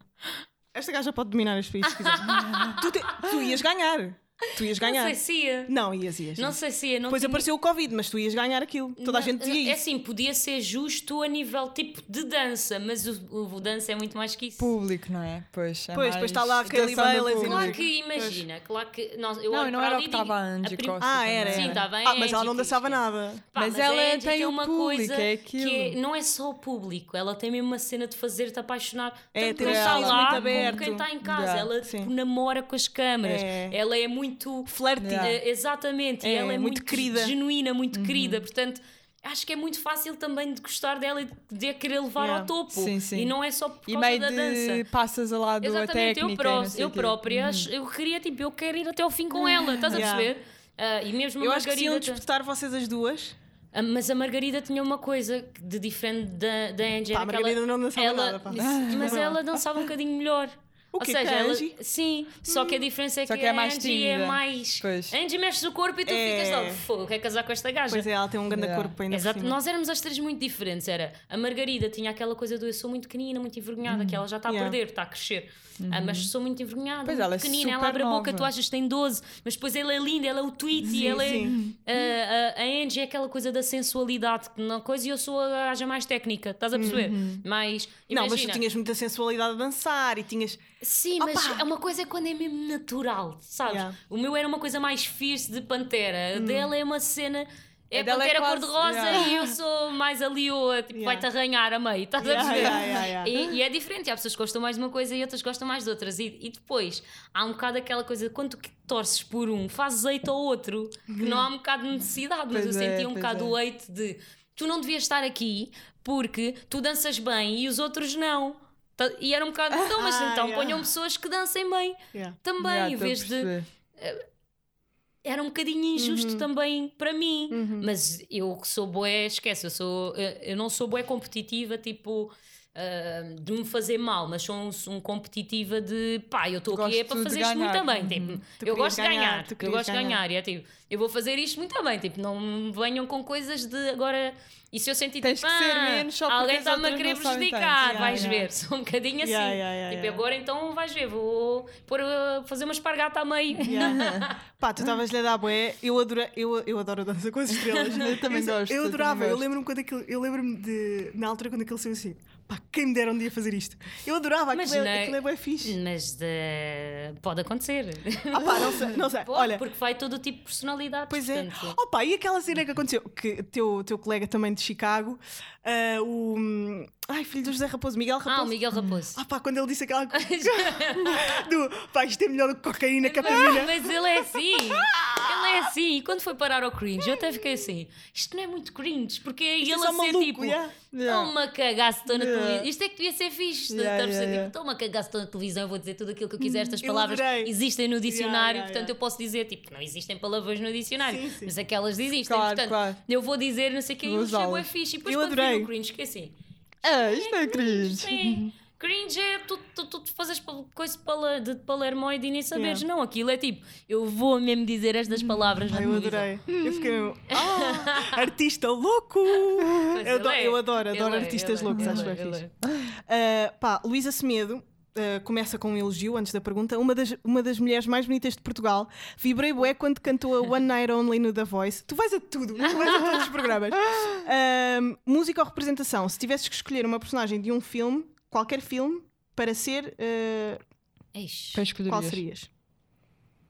Esta gaja pode dominar este país se quiser. tu, te- tu ias ganhar. Tu ias Não ganhar. sei se ia. Não, ias, ias. Não sei se ia. Não Depois tinha- apareceu o Covid, mas tu ias ganhar aquilo. Toda a gente Não, dizia É assim, podia ser justo a nível tipo de dança, mas o, o, o dança é muito mais que isso. Público, não é? Pois, é Pois, depois está lá a do Bailey e não público. Claro que imagina, claro que nós, eu Não, e não era o que estava a Angie a prim- Costa. Ah, era, Sim, bem, Ah, mas ela não dançava nada. Pá, Mas a ela Angie tem o uma público, coisa é aquilo. que não é só o público, ela tem mesmo uma cena de fazer-te apaixonar. É, tanto ter quem um está lá muito como aberto. quem está em casa. Ela tipo, namora com as câmaras. É. Ela é muito Flirty. Yeah. eh, exatamente, e É, ela é muito muito, querida. genuína, muito Uhum. querida. Portanto, acho que é muito fácil também de gostar dela e de a querer levar Yeah. ao topo. Sim, sim. E não é só por E causa meio da de dança. passas a lado Exatamente, técnica. eu, e pró eu própria, acho- eu queria, tipo, eu quero ir até ao fim com ela, estás a perceber? Ah, e mesmo Eu a acho que iam Margarida. disputar vocês as duas. Ah, Mas a Margarida tinha uma coisa de diferente da, da Angie. Pá, a Margarida ela- não dançava ela- nada, pá. Mas ela dançava um bocadinho melhor. O Ou quê? seja, Que a ela- Angie? sim, só que a diferença é Só que, que é a mais Angie é tímida. mais. Pois. A Angie mexe o corpo e tu É. ficas logo, fogo, quer casar com esta gaja. Pois é, ela tem um grande Yeah. corpo ainda Exato, nós éramos as três muito diferentes. Era a Margarida tinha aquela coisa do eu sou muito pequenina, muito envergonhada, que ela já está a Yeah. perder, está a crescer. Ah, mas sou muito envergonhada, Pois, muito ela é pequenina, ela abre a boca, nova. tu achas que tem 12, mas depois ela é linda, ela é o tweet Sim, e ela é. sim. Ah, a, a Angie é aquela coisa da sensualidade, que não coisa, e eu sou a gaja mais técnica, estás a perceber? Mas. Não, mas tu imagina- tinhas muita sensualidade a dançar e tinhas. Sim, mas Opa! é uma coisa quando é mesmo natural, sabes? Yeah. Hum. O meu era uma coisa mais fierce de pantera, a dela é uma cena. É A é pantera quase- cor-de-rosa yeah. e eu sou mais a leoa, tipo, Yeah. vai-te arranhar a meio, estás a yeah. E, e é diferente, há pessoas que gostam mais de uma coisa e outras gostam mais de outras. E, e depois há um bocado aquela coisa, quando tu torces por um, fazes hate ao outro, que não há um bocado de necessidade, mas Pois eu é, sentia um bocado é. o hate de tu não devias estar aqui porque tu danças bem e os outros não. Tá- E era um bocado, então, mas Ah, então yeah. ponham pessoas que dancem bem Yeah. também, Yeah, em vez de. perceber. Era um bocadinho injusto Uhum. também para mim. Mas eu que sou boé, esquece, eu, sou, eu eu não sou boé competitiva, tipo. ah, de me fazer mal, mas sou um, um competitiva de pá, eu estou aqui é para fazer isto muito bem. Tipo, Tu eu gosto de ganhar, ganhar, eu gosto de ganhar. ganhar. E é tipo, eu vou fazer isto muito bem. Tipo, não me venham com coisas de agora. E se eu sentir Tens tipo, que ser "Ah, menos só porque alguém está-me a querer prejudicar, tanto." Yeah, vais yeah. ver, sou um bocadinho assim. Yeah, tipo, yeah. agora então vais ver, vou pôr, uh, fazer uma espargata a meio. Yeah. Pá, tu estavas-lhe a dar bué. Eu, adoro, eu, eu adoro a dança com as estrelas. Eu também gosto, Eu eu adorava. Eu lembro-me quando aquilo, eu lembro-me de na altura quando aquilo saiu assim. Pá, quem me dera um dia fazer isto. Eu adorava, aquilo, Mas é, não é- aquilo é bué fixe. Mas de- pode acontecer. Ah pá, não sei, não sei. Pode, Olha, porque vai todo o tipo de personalidade. Pois é. portanto. Opa, e aquela cena que aconteceu, que teu, teu colega também de Chicago, ah, o. hum, Ai, filho do José Raposo, Miguel Raposo. Ah, o Miguel Raposo. Ah pá, quando ele disse aquela coisa do pá, isto é melhor do que cocaína, Mas, capazina. mas ele é assim. Ele é assim. E quando foi parar ao cringe, eu até fiquei assim: isto não é muito cringe, porque é Isto é ele só a ser maluco, tipo. yeah. Yeah. Toma cagaço, estou na Yeah. televisão. Isto é que devia ser fixe. Yeah, perceber? yeah, Tipo, toma cagaço, estou na televisão, eu vou dizer tudo aquilo que eu quiser. Estas Eu palavras adorei. existem no dicionário, yeah, portanto yeah. eu posso dizer, tipo, não existem palavrões no dicionário, Sim, sim. mas aquelas existem. Claro, portanto, claro. eu vou dizer não sei o que, eu chego é fixe. E depois Eu quando vi adorei. no cringe, que assim. Ah, isto é cringe. Sim. Cringe é tu, tu, tu, tu fazes coisa de palermoide e nem saberes. Yeah. Não, aquilo é tipo, eu vou mesmo dizer estas palavras na Ai, eu adorei. Eu fiquei. Ah, artista louco! Eu é. eu adoro, adoro é, artistas ele é, loucos, ele acho é, bem ele fixe. é. Uh, pá, Luísa Semedo. Uh, começa com um elogio antes da pergunta. Uma das, uma das mulheres mais bonitas de Portugal. Vibrei bué quando cantou a One Night Only no The Voice. Tu vais a tudo, tu vais a todos os programas. Um, música ou representação? Se tivesses que escolher uma personagem de um filme, qualquer filme, para ser, uh, Eish. Para escolher. qual serias?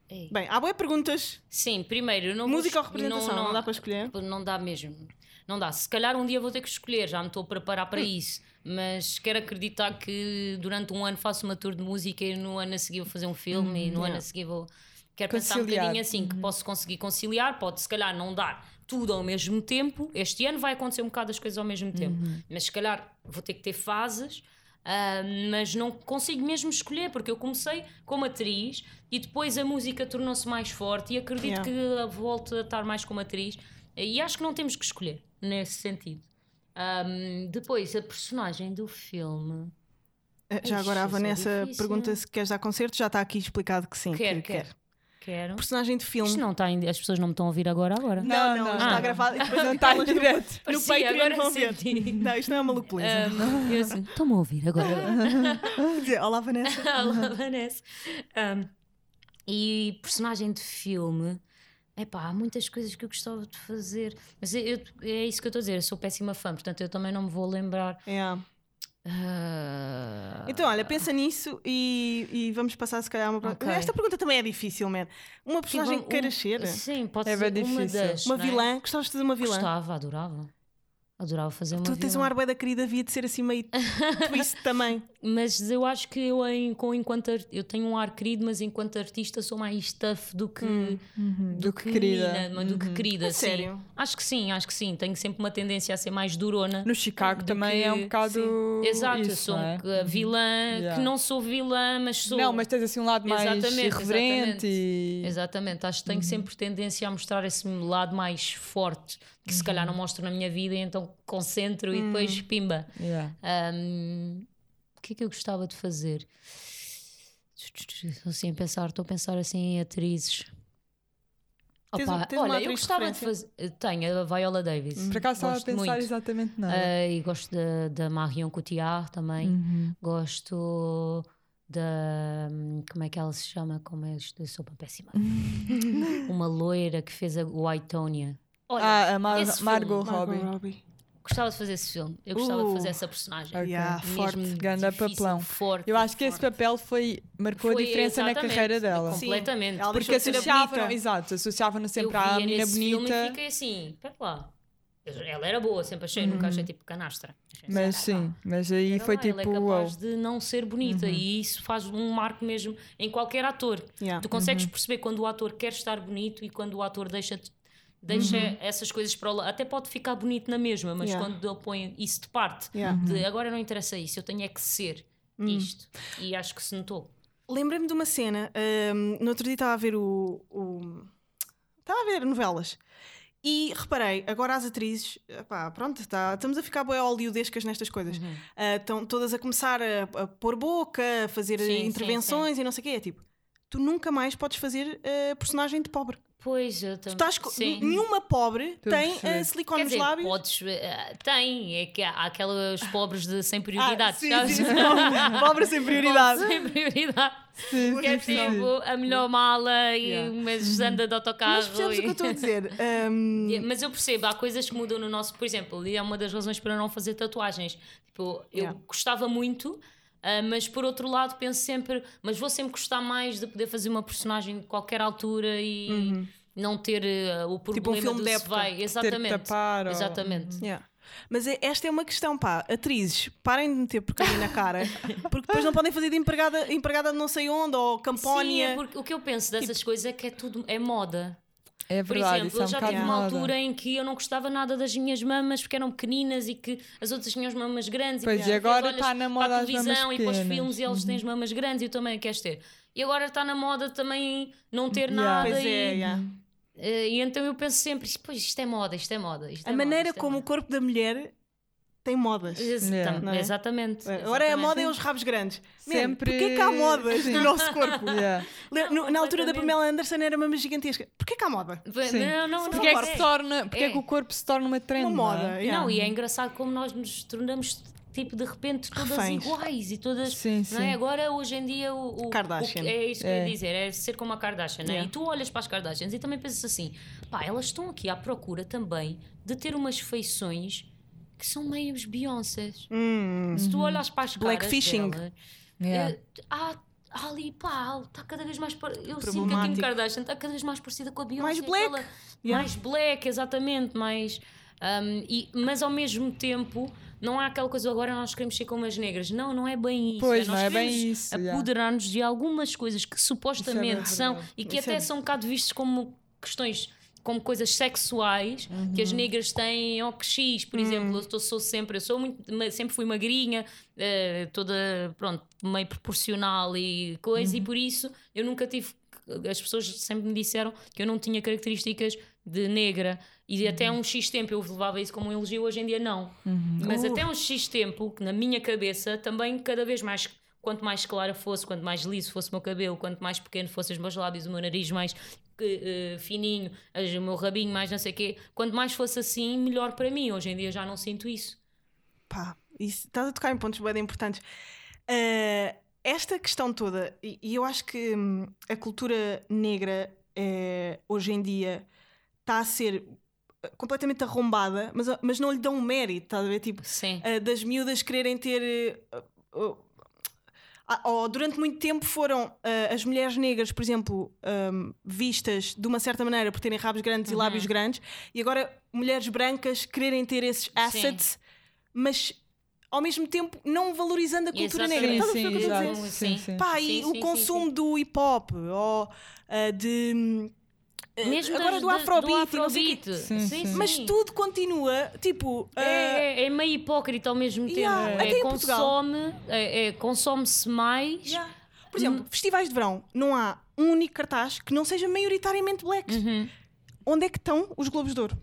Ei. Bem, há boas perguntas. Sim, primeiro, não vou Música ou es- representação? Não, dá para escolher? Não dá mesmo. Não dá. Se calhar um dia vou ter que escolher, já me estou a preparar Hum. para isso. Mas quero acreditar que durante um ano faço uma tour de música e no ano a seguir vou fazer um filme e no ano yeah. a seguir vou. Quero pensar um Conciliar. bocadinho assim, que posso conseguir conciliar, pode se calhar não dar tudo ao mesmo tempo. Este ano vai acontecer um bocado as coisas ao mesmo tempo, mas se calhar vou ter que ter fases. ah, mas não consigo mesmo escolher, porque eu comecei como atriz e depois a música tornou-se mais forte e acredito Yeah. que volto a estar mais como atriz. E acho que não temos que escolher nesse sentido. Ahm, depois, a personagem do filme. Uh, Já agora a é Vanessa difícil. pergunta se queres dar concerto. Já está aqui explicado que sim. Quero, que quero. Quero. Personagem de filme. Isto não está em- As pessoas não me estão a ouvir agora, agora. Não, não, Não, está não. gravado e depois Não está em direto. No Patreon agora ver. senti. Não, isto não é uma loucura. Eu assim, estão-me a ouvir agora. Quer Olá, Vanessa. Olá, Vanessa. Ahm, e personagem de filme. Epá, há muitas coisas que eu gostava de fazer. Mas eu- eu- é isso que eu estou a dizer. Eu sou péssima fã, portanto eu também não me vou lembrar. É. Ah, Então, olha, pensa nisso e, e vamos passar se calhar uma pro- Ok. Esta pergunta também é difícil, man. Uma personagem um- que queiras ser. Sim, pode É ser uma difícil. das. Uma é? vilã. Gostavas de uma vilã? Gostava, adorava. Adorava fazer uma Tu tens um ar da querida, havia de ser assim meio twist também. Mas eu acho que eu, em, com, enquanto ar- eu tenho um ar querido, mas enquanto artista sou mais tough do que, Hum. Do que querida. menina, mas do que querida. A sim. sério? Acho que sim, acho que sim. Tenho sempre uma tendência a ser mais durona. No Chicago Do também é um que- bocado. Exato, eu isso, sou não é? um- a vilã Yeah. que não sou vilã, mas sou. Não, mas tens assim um lado mais Exatamente, irreverente exatamente. e. Exatamente, acho que tenho sempre tendência a mostrar esse lado mais forte que se calhar não mostro na minha vida e concentro e depois pimba. Yeah. Ahm, o que é que eu gostava de fazer? Estou assim a pensar, estou a pensar assim em atrizes. Tens- Opa, tens olha, eu de gostava de fazer. Tenho a Viola Davis. Por acaso estava a pensar muito. exatamente nada. Ah, e gosto da, da Marion Cotillard também. Uhum. Gosto da. Como é que ela se chama? Como é isto? Eu sou uma péssima. uma loira que fez a Whitetonia. Olha, Ah, a Mar- Margot Margot Robbie. Gostava de fazer esse filme. Eu gostava Uh. de fazer essa personagem. Ok. Yeah, Mesmo forte. Ganda difícil, papelão. Forte, Eu acho que esse forte. papel foi, marcou a Foi diferença na carreira dela. Sim. Completamente. Ela Porque de a associavam, bonita. exato, associavam-no sempre eu à menina nesse filme bonita. e fiquei assim, espera lá. Ela era boa, sempre achei, nunca achei tipo canastra. Achei assim, Mas "Ah, sim, mas aí Espera foi lá, tipo, ela é uau. capaz de não ser bonita e isso faz um marco mesmo em qualquer ator. Yeah. Tu consegues perceber quando o ator quer estar bonito e quando o ator deixa deixa essas coisas para lado. Até pode ficar bonito na mesma, mas Yeah. quando ele põe isso de parte, Yeah. de agora não interessa isso, eu tenho é que ser isto. E acho que se notou. Lembrei-me de uma cena. hum, no outro dia estava a ver o. o- Estava a ver novelas. E reparei, agora as atrizes, pá, pronto, tá- estamos a ficar bem hollywoodescas nestas coisas. Uhum. Ah, Estão todas a começar a, a pôr boca, a fazer Sim, sim, intervenções e não sei o quê. É tipo, tu nunca mais podes fazer ah, personagem de pobre. Pois, eu Tu também. estás co- Sim. Nenhuma pobre Estou tem ah, silicone Quer nos dizer, lábios. podes. eh, tem, é que há aquelas pobres de sem prioridade. Ah, sim, sim, sim. pobre sem prioridade. Pobre sem prioridade. Sim, Que é sim, sim. tipo a melhor mala e Yeah. mas anda de autocarro. Mas percebes o que eu e- estou a dizer? Hum, Yeah, Mas eu percebo, há coisas que mudam no nosso. Por exemplo, e é uma das razões para não fazer tatuagens. Tipo, eu Yeah. gostava muito, ah, mas por outro lado penso sempre, mas vou sempre gostar mais de poder fazer uma personagem de qualquer altura e não ter ah, o problema Tipo um filme do de se vai. Ter que Exatamente. tapar. ou- Exatamente. Yeah. Mas é- esta é uma questão, pá. Atrizes, parem de meter porcaria na cara, porque depois não podem fazer de empregada, empregada de não sei onde ou Sim, campónia. é porque o que eu penso dessas coisas é que é tudo é moda. É Por verdade, exemplo, isso é eu já tive uma altura em que eu não gostava nada das minhas mamas porque eram pequeninas e que as outras tinham as mamas grandes. Pois, e e depois agora está na para moda a as mamas televisão e para os. Uhum. filmes e eles têm as mamas grandes e eu também queres ter. E agora está na moda também não ter Yeah. nada. Pois e, é, yeah. eh, e então eu penso sempre, pois isto é moda, isto é moda. Isto A é moda, maneira é como o moda. corpo da mulher tem modas. Não é? Exatamente. Agora é a exatamente. moda é os rabos grandes. Sempre- Porquê que há modas Sim. no nosso corpo? Yeah. No- na altura da. Pamela Anderson era uma gigantesca. Porquê que há moda? Sim. Não, não, não. Porque é que é. se torna, porque é. É. que o corpo se torna uma trend? Uma não é? moda. yeah. Não, e é engraçado como nós nos tornamos tipo de repente todas Reféns. iguais e todas. Sim, Não é? sim. Agora, hoje em dia, o, o, Kardashian. o é isso que eu É. ia dizer, é ser como a Kardashian, né? Yeah. E tu olhas para as Kardashians e também pensas assim, pá, elas estão aqui à procura também de ter umas feições que são meios Beyoncés. Hum. Se tu olhas para as caras Blackfishing. Yeah. eh, há, há ali, pá, está cada vez mais. par- Eu sinto que a Kim. Kardashian está cada vez mais parecida com a Beyoncé. Mais black. aquela- Yeah. Mais black, exatamente. Mais, um, e, mas ao mesmo tempo, não há aquela coisa agora nós queremos ser como as negras. Não, não é bem isso. Pois, é, nós não é bem isso, yeah. Apoderar-nos de algumas coisas que supostamente bem são e que Isso até é- são um bocado vistos como questões. Como coisas sexuais que Uhum. as negras têm ou que X, por exemplo, eu sou sempre, eu sou muito, sempre fui magrinha, eh, toda, pronto, meio proporcional e coisa, Uhum. e por isso eu nunca tive. As pessoas sempre me disseram que eu não tinha características de negra e Uhum. até um X tempo eu levava isso como um elogio, hoje em dia não. Mas Uh. até um X tempo, que na minha cabeça, também cada vez mais. Quanto mais clara fosse, quanto mais liso fosse o meu cabelo, quanto mais pequeno fossem os meus lábios, o meu nariz mais eh, fininho, o meu rabinho mais não sei o quê, quanto mais fosse assim, melhor para mim. Hoje em dia já não sinto isso. Pá, isso, estás a tocar em pontos bem importantes. Eh, esta questão toda, e, e eu acho que hum, a cultura negra eh, hoje em dia está a ser completamente arrombada, mas, mas não lhe dão mérito, estás a ver? Tipo, Sim. das miúdas quererem ter. Ou durante muito tempo foram eh, as mulheres negras, por exemplo, hum, vistas de uma certa maneira por terem rabos grandes e lábios grandes, e agora mulheres brancas quererem ter esses assets, mas ao mesmo tempo não valorizando a cultura Exatamente. negra. Sim, Estás a sim, perceber o que eu estou a exato. dizer? Sim. Sim, sim. Pá, e Sim, o sim, consumo sim, sim. do hip hop, ou ah, de. Hum, eh, Mesmo agora das- do Afrobeat, não sei o quê. Afrobeat. Sim, Sim, sim. Mas tudo continua, tipo. É, é- é meio hipócrita ao mesmo tempo. Yeah, É, até em Portugal. consome, é, é, consome-se mais. Yeah. Por exemplo, festivais de verão, não há um único cartaz que não seja maioritariamente blacks. Uhum. Onde é que estão os Globos de Ouro?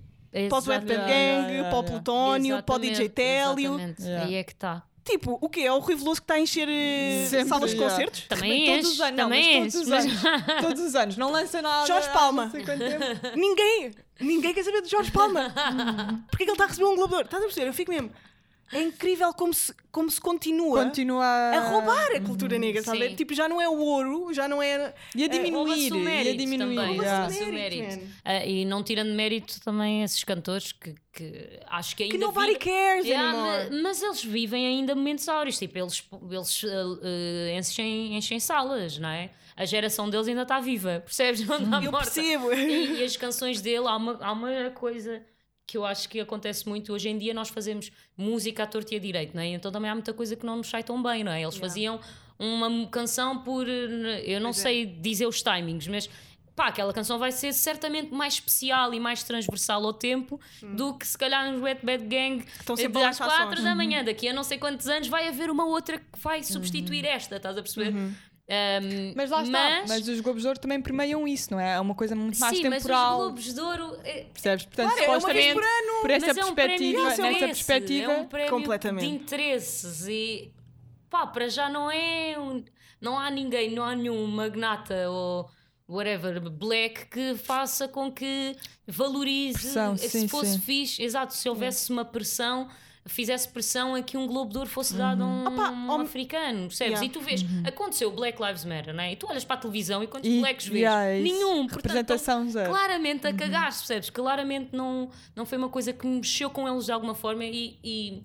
Para o Wet. Gang, Yeah, yeah, para o. Plutónio, para o DJ Télio. Aí é que está. Tipo, o quê? É o Rui Veloso que está a encher eh, Sempre, salas de concertos? Também todos és, os anos, não, também mas és. todos os anos. todos os anos. Não lança nada. Jorge Palma. não. Ninguém, ninguém quer saber de Jorge Palma. Porque é que ele está a receber um Globo de Ouro? Estás a perceber? Eu fico mesmo. É incrível como se, como se continua Continua a roubar a cultura negra, Sim. sabe? Tipo, já não é o ouro, já não é. E a diminuir. o E a mérito diminuir. também. yeah. Mérito. Ah, e não tirando mérito também esses cantores que, que acho que ainda Que nobody vivem- cares Yeah, anymore. ma- mas eles vivem ainda momentos áureos, tipo, eles, eles ah, enchem, enchem salas, não é? A geração deles ainda está viva, percebes? Não está Eu morta. percebo. E, e as canções dele, há uma, há uma coisa que eu acho que acontece muito hoje em dia, nós fazemos música à torta e à direito, não é? Então também há muita coisa que não nos sai tão bem, não é? Eles Yeah. faziam uma canção por, eu não é. sei dizer os timings, mas pá, aquela canção vai ser certamente mais especial e mais transversal ao tempo do que se calhar uns Wet Bad Gang Estão sempre de a às lançar 4 sons. da manhã, daqui a não sei quantos anos vai haver uma outra que vai substituir esta, estás a perceber? Um, Mas lá está. mas- Mas os Globos de Ouro também permeiam isso, não é? É uma coisa muito mais Sim, mas os temporal. Globos de Ouro eh, Percebes? Portanto, Claro, é uma vez supostamente, por ano. por essa é um prémio de perspectiva, nessa interesse, perspectiva, é um prémio Completamente. de interesses e pá, para já não é um- não há ninguém, não há nenhum magnata ou whatever, black que faça com que valorize Pressão, se sim, fosse sim. fixe, exato, se houvesse uma pressão fizesse pressão a que um Globo de Ouro fosse dado a um, Opa, um africano, percebes? Yeah. E tu vês, aconteceu o Black Lives Matter, não é? E tu olhas para a televisão e quantos E- blacks vês? yeah, é. Nenhum, portanto, Representação zero. claramente a cagar-se, percebes? Claramente não, não foi uma coisa que mexeu com eles de alguma forma e, e,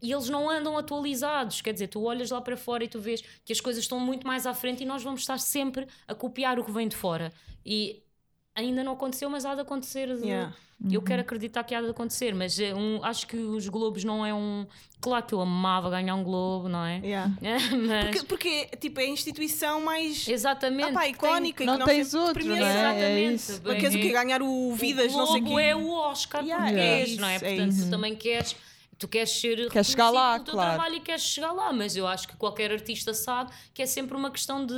e eles não andam atualizados. Quer dizer, tu olhas lá para fora e tu vês que as coisas estão muito mais à frente e nós vamos estar sempre a copiar o que vem de fora. E ainda não aconteceu, mas há de acontecer. de- Yeah. Eu quero acreditar que há de acontecer, mas é um, acho que os Globos não é um. Claro que eu amava ganhar um Globo, não é? Yeah. mas. Porque, porque tipo, é a instituição mais Exatamente. ah, pá, tem- icónica e Não que tens outro, não é? É Exatamente. isso. Mas Queres o quê? Ganhar o Vidas, o não sei o quê. é o Oscar Yeah, português, é não é? isso, é Portanto, isso. tu também queres. Tu queres ser Queres chegar lá, reconhecido pelo teu claro. trabalho e queres chegar lá, mas eu acho que qualquer artista sabe que é sempre uma questão de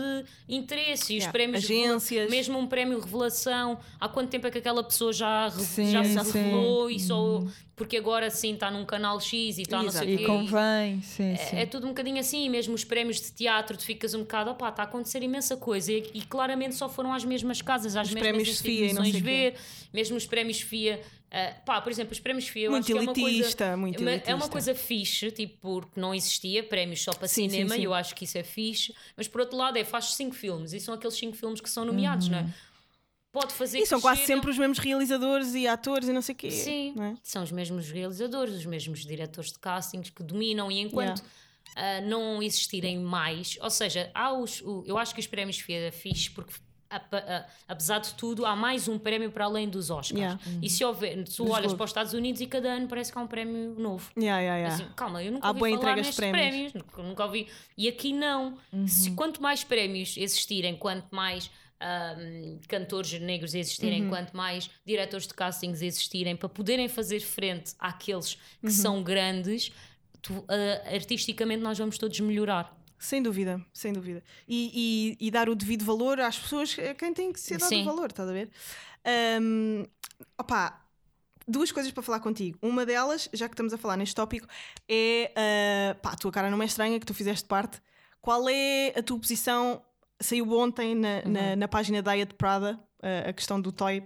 interesse e os Yeah. prémios Agências. mesmo um prémio revelação, há quanto tempo é que aquela pessoa já, Sim, já se sim. revelou e só porque agora sim está num canal X e está não sei o E quê. convém, sim, sim. É, é tudo um bocadinho assim, mesmo os prémios de teatro, tu ficas um bocado, opá, está a acontecer imensa coisa e, e claramente só foram às mesmas casas, às Os mesmas prémios FIA e não sei instituições o ver, mesmo os prémios FIA, ah, pá, por exemplo, os prémios FIA eu Muito acho que é uma elitista, coisa, muito uma- é elitista. uma coisa fixe, tipo, porque não existia prémios só para Sim, sim, cinema sim. e eu acho que isso é fixe, mas por outro lado é, faz cinco filmes e são aqueles cinco filmes que são nomeados, não é? Pode fazer E são quase sempre os mesmos realizadores e atores e não sei o quê. Sim, é? são os mesmos realizadores, os mesmos diretores de castings que dominam e enquanto ah, não existirem mais, ou seja, há os, o- eu acho que os prémios FIA é fixe porque apesar de tudo há mais um prémio para além dos Oscars Yeah. e se houver, se tu olhas para os Estados Unidos e cada ano parece que há um prémio novo Yeah, yeah. Assim, calma, eu nunca Há ouvi boa falar nestes prémios. prémios, nunca, nunca ouvi. E aqui não. Se, quanto mais prémios existirem, quanto mais ahm, cantores negros existirem, Uhum. quanto mais diretores de castings existirem, para poderem fazer frente àqueles que Uhum. são grandes, tu, ah, artisticamente nós vamos todos melhorar. Sem dúvida, sem dúvida. E, e- e dar o devido valor às pessoas a quem tem que ser dado Sim. o valor, estás a ver? Ahm, opá, duas coisas para falar contigo. Uma delas, já que estamos a falar neste tópico, é ah, pá, a tua cara não é estranha, que tu fizeste parte. Qual é a tua posição? Saiu ontem na, Uhum. na, na página Diet Prada ah, a questão do Toy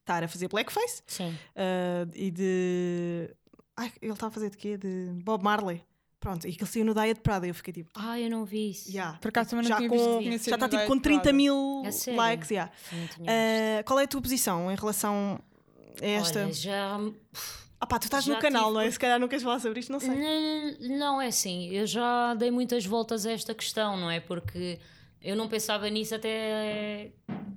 estar a fazer blackface Sim. ah, e de. Ai, ele está a fazer de quê? De Bob Marley. Pronto, e que ele saiu no Diet Prada. E eu fiquei tipo. Ah, eu não vi isso. Yeah. Por acaso também não já tinha com- visto Já está tipo Diet com 30 Prada. mil sério? likes. yeah. Ah, qual é a tua posição em relação a esta? Olha, já ah pá, tu estás já no canal, tive- não é? Se calhar não queres falar sobre isto, não sei. Não, não, é assim, eu já dei muitas voltas a esta questão, não é? Porque eu não pensava nisso até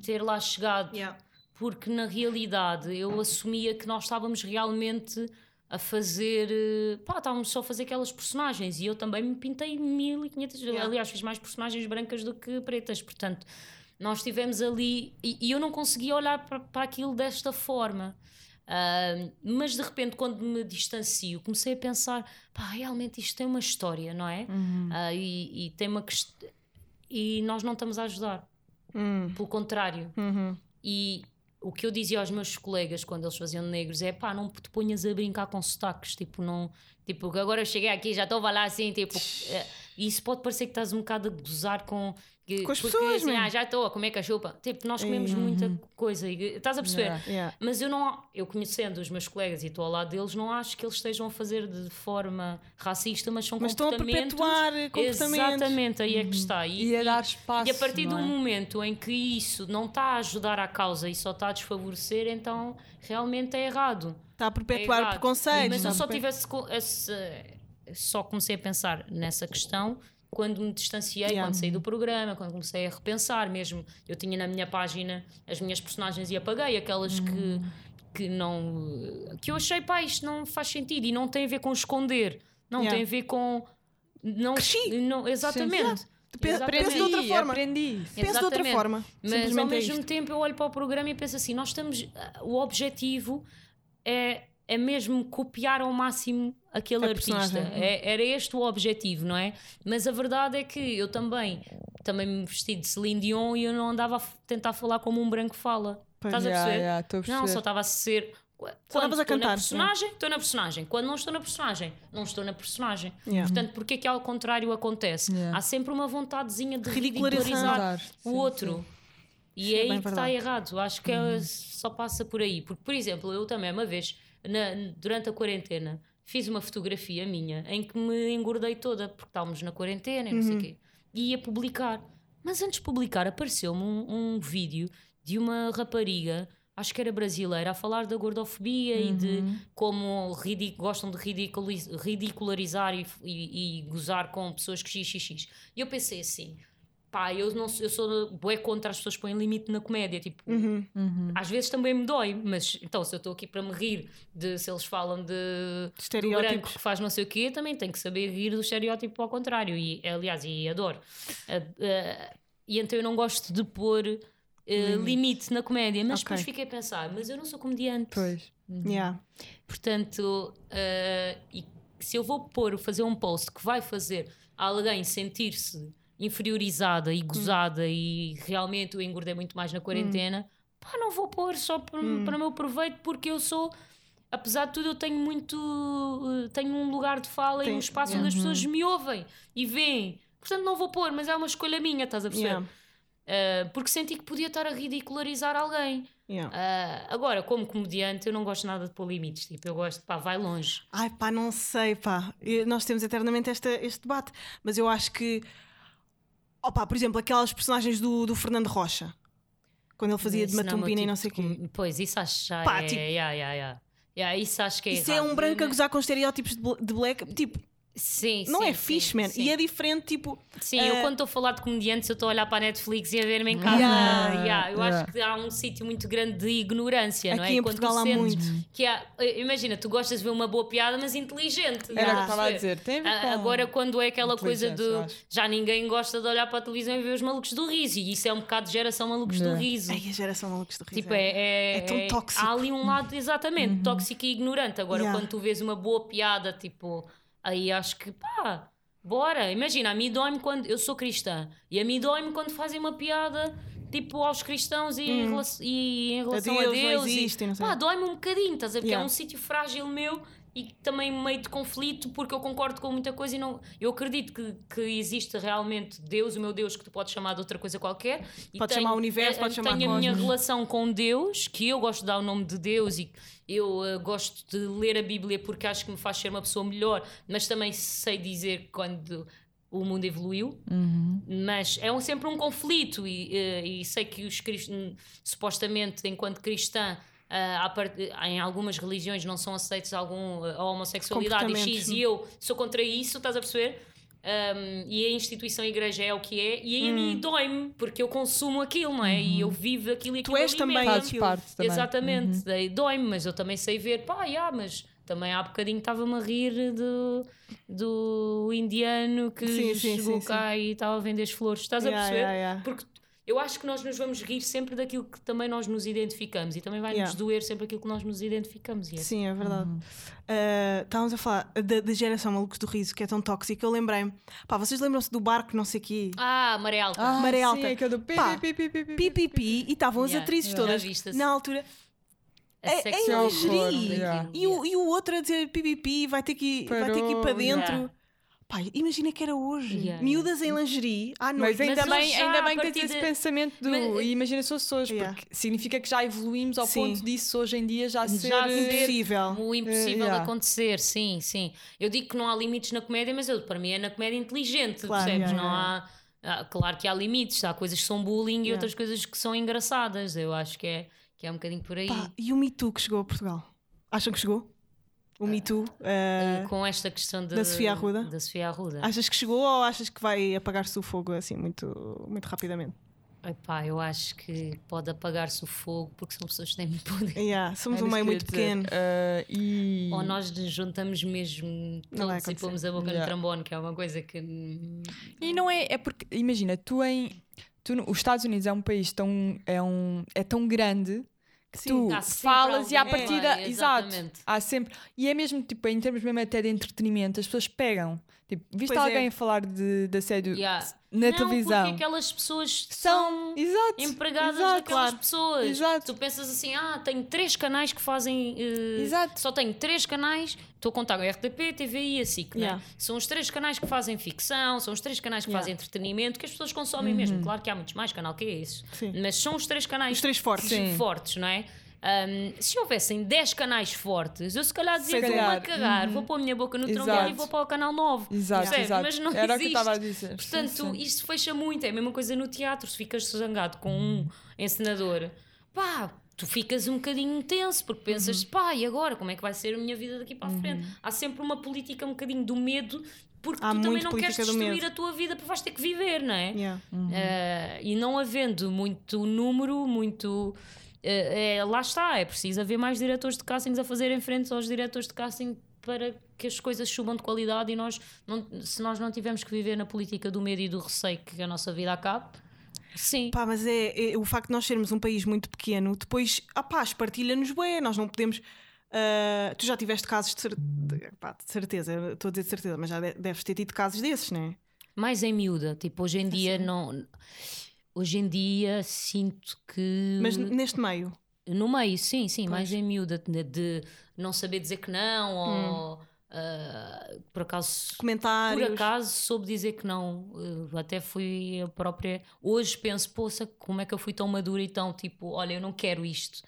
ter lá chegado. Yeah. Porque na realidade eu assumia que nós estávamos realmente a fazer. eh, Pá, estávamos só a fazer aquelas personagens e eu também me pintei 1500. Yeah. Aliás, fiz mais personagens brancas do que pretas, portanto. Nós estivemos ali e, e eu não conseguia olhar para, para aquilo desta forma. Ah, mas de repente, quando me distancio, comecei a pensar: pá, realmente isto tem uma história, não é? Ah, e, e tem uma quest- E nós não estamos a ajudar, Hum, pelo contrário. uhum. E o que eu dizia aos meus colegas quando eles faziam negros é pá, não te ponhas a brincar com sotaques, tipo, não. Tipo, agora eu cheguei aqui já estou a falar assim, tipo. eh, isso pode parecer que estás um bocado a gozar com. Que- Com as porque, pessoas, assim, ah, já estou a comer cachupa. Tipo, nós comemos muita coisa. e- Estás a perceber? Yeah. Yeah. Mas eu não, eu conhecendo os meus colegas e estou ao lado deles, não acho que eles estejam a fazer de forma racista, mas são Mas estão a comportamentos. perpetuar comportamentos. Exatamente, aí é que está. E a dar espaço. E a partir do é? momento em que isso não está a ajudar à causa e só está a desfavorecer, então realmente é errado. Está a É perpetuar errado. preconceitos. Mas eu só a tivesse só comecei a pensar nessa questão quando me distanciei, Yeah. quando saí do programa, quando comecei a repensar mesmo. Eu tinha na minha página as minhas personagens e apaguei aquelas que, que não. que eu achei, pá, isto não faz sentido e não tem a ver com esconder, não Yeah. tem a ver com. Não, Cresci. não, exatamente. Pe- Exatamente. penso de outra forma. Aprendi. Penso de outra forma. Mas ao é mesmo isto. tempo eu olho para o programa e penso assim: nós estamos. O objetivo é, é mesmo copiar ao máximo aquele A artista. É- era este o objetivo, não é? Mas a verdade é que eu também, também me vesti de Celine Dion e eu não andava a tentar falar como um branco fala. Pois. Estás a perceber? yeah, a Não, perceber. só estava a ser. Quando estavas a estou na cantar, personagem, estou na personagem. Quando não estou na personagem, não estou na personagem. Yeah. Portanto, porque é que ao contrário acontece? Yeah. Há sempre uma vontadezinha de Ridicularizar. ridicularizar Sim, o outro. E Sim, é é aí que está errado. Acho que é- só passa por aí. Porque, por exemplo, eu também, uma vez, na- durante a quarentena, fiz uma fotografia minha em que me engordei toda, porque estávamos na quarentena e não sei o quê. E ia publicar. Mas antes de publicar, apareceu-me um, um vídeo de uma rapariga, acho que era brasileira, a falar da gordofobia e de como ridic- gostam de ridicularizar e, e- e gozar com pessoas que xxx. E eu pensei assim. Pá, eu, não, sou- eu sou bué contra as pessoas que põem limite na comédia. Tipo, Uhum. às vezes também me dói, mas então se eu estou aqui para me rir de se eles falam de do branco que faz não sei o quê, também tenho que saber rir do estereótipo ao contrário. E aliás, e adoro. Ah, ah, e então eu não gosto de pôr ah, limite na comédia, mas Ok. depois fiquei a pensar, mas eu não sou comediante. Pois. Yeah. Portanto, ah, e se eu vou pôr, fazer um post que vai fazer alguém sentir-se inferiorizada e gozada e realmente eu engordei muito mais na quarentena, pá, não vou pôr só para, para o meu proveito porque eu sou. Apesar de tudo, eu tenho muito. eh, Tenho um lugar de fala e Tem- um espaço onde as pessoas me ouvem e veem. Portanto, não vou pôr, mas é uma escolha minha, estás a perceber? Yeah. Ah, porque senti que podia estar a ridicularizar alguém. Yeah. Ah, agora, como comediante, eu não gosto nada de pôr limites. Tipo, eu gosto, pá, vai longe. Ai pá, não sei, pá. E Nós temos eternamente esta, este debate, mas eu acho que, opá, por exemplo, aquelas personagens do, do Fernando Rocha, quando ele fazia de Isso não é o meu Matumbina e tipo não sei o de quê. Pois, isso acho já Pá, é. tipo- yeah, yeah, yeah. Yeah, isso acho que é Isso é errado. um branco a gozar com estereótipos de, de black, tipo, Sim, não sim, é fixe, man. Sim, E é diferente, tipo, Sim, eh, eu quando estou a falar de comediantes, eu estou a olhar para a Netflix e a ver-me em casa. Yeah, Yeah, eu yeah. acho que há um sítio muito grande de ignorância, não é? aqui em Quando Portugal há sentes muito. Que há, eh, imagina, tu gostas de ver uma boa piada, mas inteligente. Era o que estava a dizer. Tem a ver Ah, Agora, quando é aquela coisa de já ninguém gosta de olhar para a televisão e ver os malucos do riso, e isso é um bocado de geração malucos do riso. Ai, a geração malucos do riso. Tipo, é, é, É tão tóxico. Há ali um lado, exatamente, tóxico e ignorante. Agora, Yeah. quando tu vês uma boa piada, tipo, aí acho que pá, bora. Imagina, a mim dói-me quando. Eu sou cristã e a mim dói-me quando fazem uma piada. Tipo, aos cristãos e, em, rela- e em relação a Deus, Deus. não e- existe, sei. pá, dói-me um bocadinho, estás a ver? Porque Yeah. é um sítio frágil meu e também meio de conflito, porque eu concordo com muita coisa e não. Eu acredito que, que existe realmente Deus, o meu Deus, que tu podes chamar de outra coisa qualquer. e tenho- chamar universo, eh, podes chamar Tenho a minha cosmos. relação com Deus, que eu gosto de dar o nome de Deus e eu eh, gosto de ler a Bíblia porque acho que me faz ser uma pessoa melhor, mas também sei dizer quando o mundo evoluiu. Mas é um- sempre um conflito e, eh, e sei que os cristãos, supostamente, enquanto cristã, à part- em algumas religiões não são aceitos algum, a homossexualidade e X, e eu sou contra isso, estás a perceber? Um, e a instituição a igreja é o que é, e aí a mim dói-me, porque eu consumo aquilo, não é? E eu vivo aquilo e Tu aquilo és também. Fazes parte também. Exatamente, daí dói-me, mas eu também sei ver, pá, yeah, mas também há bocadinho estava-me a rir do, do indiano que Sim, sim, chegou sim, cá e estava a vender as flores, estás a Yeah, perceber? yeah, yeah. Porque eu acho que nós nos vamos rir sempre daquilo que também nós nos identificamos e também vai Yeah. nos doer sempre aquilo que nós nos identificamos. E é Sim, é verdade. Uhum. Uh, estávamos a falar da, geração Malucos do Riso, que é tão tóxica. Eu lembrei-me, pá, vocês lembram-se do barco, não sei o quê? Ah, maré alta. Ah, Maré sim, alta. aquele do pi, Pá, pi, pi, pi, pi, pi. Pipipi, e estavam as Yeah, atrizes yeah. todas na altura. a é- é sexualidade lingerie. Yeah. E o, e o outro a dizer pipipi, vai ter que ir, vai ter que ir para dentro. Pá, imagina que era hoje. Yeah, Miúdas em lingerie, à noite. Mas ainda Mas bem, ainda bem que tens esse de- pensamento do Mas- imagina se fosse hoje, Yeah. porque significa que já evoluímos ao Sim. ponto disso hoje em dia já, Já ser Impossível. O impossível de yeah. acontecer, sim, sim. Eu digo que não há limites na comédia, mas eu, para mim é na comédia inteligente, Claro, percebes? yeah, não há. há- Claro que há limites, há coisas que são bullying e outras coisas que são engraçadas. Eu acho que é, que é um bocadinho por aí. Pá, e o Me Too que chegou a Portugal? Acham que chegou? O Me Too? Uh, com esta questão de- da Sofia Arruda? Da Sofia Arruda. achas que chegou ou achas que vai apagar-se o fogo assim muito, muito rapidamente? Epá, eu acho que pode apagar-se o fogo porque são pessoas que têm muito poder. Yeah, somos era um meio muito pequeno. Eh, e Ou nós nos juntamos mesmo todos e pomos a boca Yeah. no trombone, que é uma coisa que. E não é, é porque, imagina, tu em. Tu, no- os Estados Unidos é um país tão, é um, é tão grande que Sim. tu falas e à partida. vai, exato. Há sempre. E é mesmo, tipo, em termos mesmo até de entretenimento, as pessoas pegam. Tipo, viste Pois é. alguém a falar de, de assédio Yeah. na não, televisão? Porque aquelas pessoas São. são Exato. empregadas exato, daquelas claro. pessoas. Exato. Tu pensas assim, ah, tenho três canais que fazem. eh, Exato. Só tenho três canais, estou a contar o RTP, TVI e a SIC, né? Yeah. São os três canais que fazem ficção, são os três canais que Yeah. fazem entretenimento, que as pessoas consomem mesmo. Claro que há muitos mais canal que é esses. Mas são os três canais Os três fortes. Sim. fortes, não é? Um, se houvessem 10 canais fortes, eu se calhar dizia vou-me a cagar, uhum. vou pôr a minha boca no trombone e vou para o canal 9. Exato, exato. Mas não Era o que existe. estava a dizer. Portanto, Sim, sim. isto fecha muito. É a mesma coisa no teatro. Se ficas zangado com um encenador, pá, tu ficas um bocadinho tenso porque pensas, Uhum. pá, e agora? Como é que vai ser a minha vida daqui para a frente? Há sempre uma política um bocadinho do medo porque Há tu também não queres destruir a tua vida porque vais ter que viver, não é? Yeah. Eh, e não havendo muito número, muito. Eh, é, lá está, é preciso haver mais diretores de castings a fazerem frente aos diretores de casting para que as coisas subam de qualidade e nós, não, se nós não tivermos que viver na política do medo e do receio que a nossa vida acabe, sim. Pá, mas é, é o facto de nós sermos um país muito pequeno, depois, ah pá, espartilha-nos bué, nós não podemos. ah, tu já tiveste casos de, cer- de- pá, de certeza, estou a dizer de certeza, mas já de- deves ter tido casos desses, não é? Mais em miúda, tipo, hoje em dia não. Hoje em dia sinto que. Mas neste meio. No meio, sim, sim, Pois. mais em miúda, de, de não saber dizer que não, Hum. ou ah, por acaso Comentários. Por acaso soube dizer que não. Uh, até fui eu própria. Hoje penso, poça, como é que eu fui tão madura e tão tipo, olha, eu não quero isto.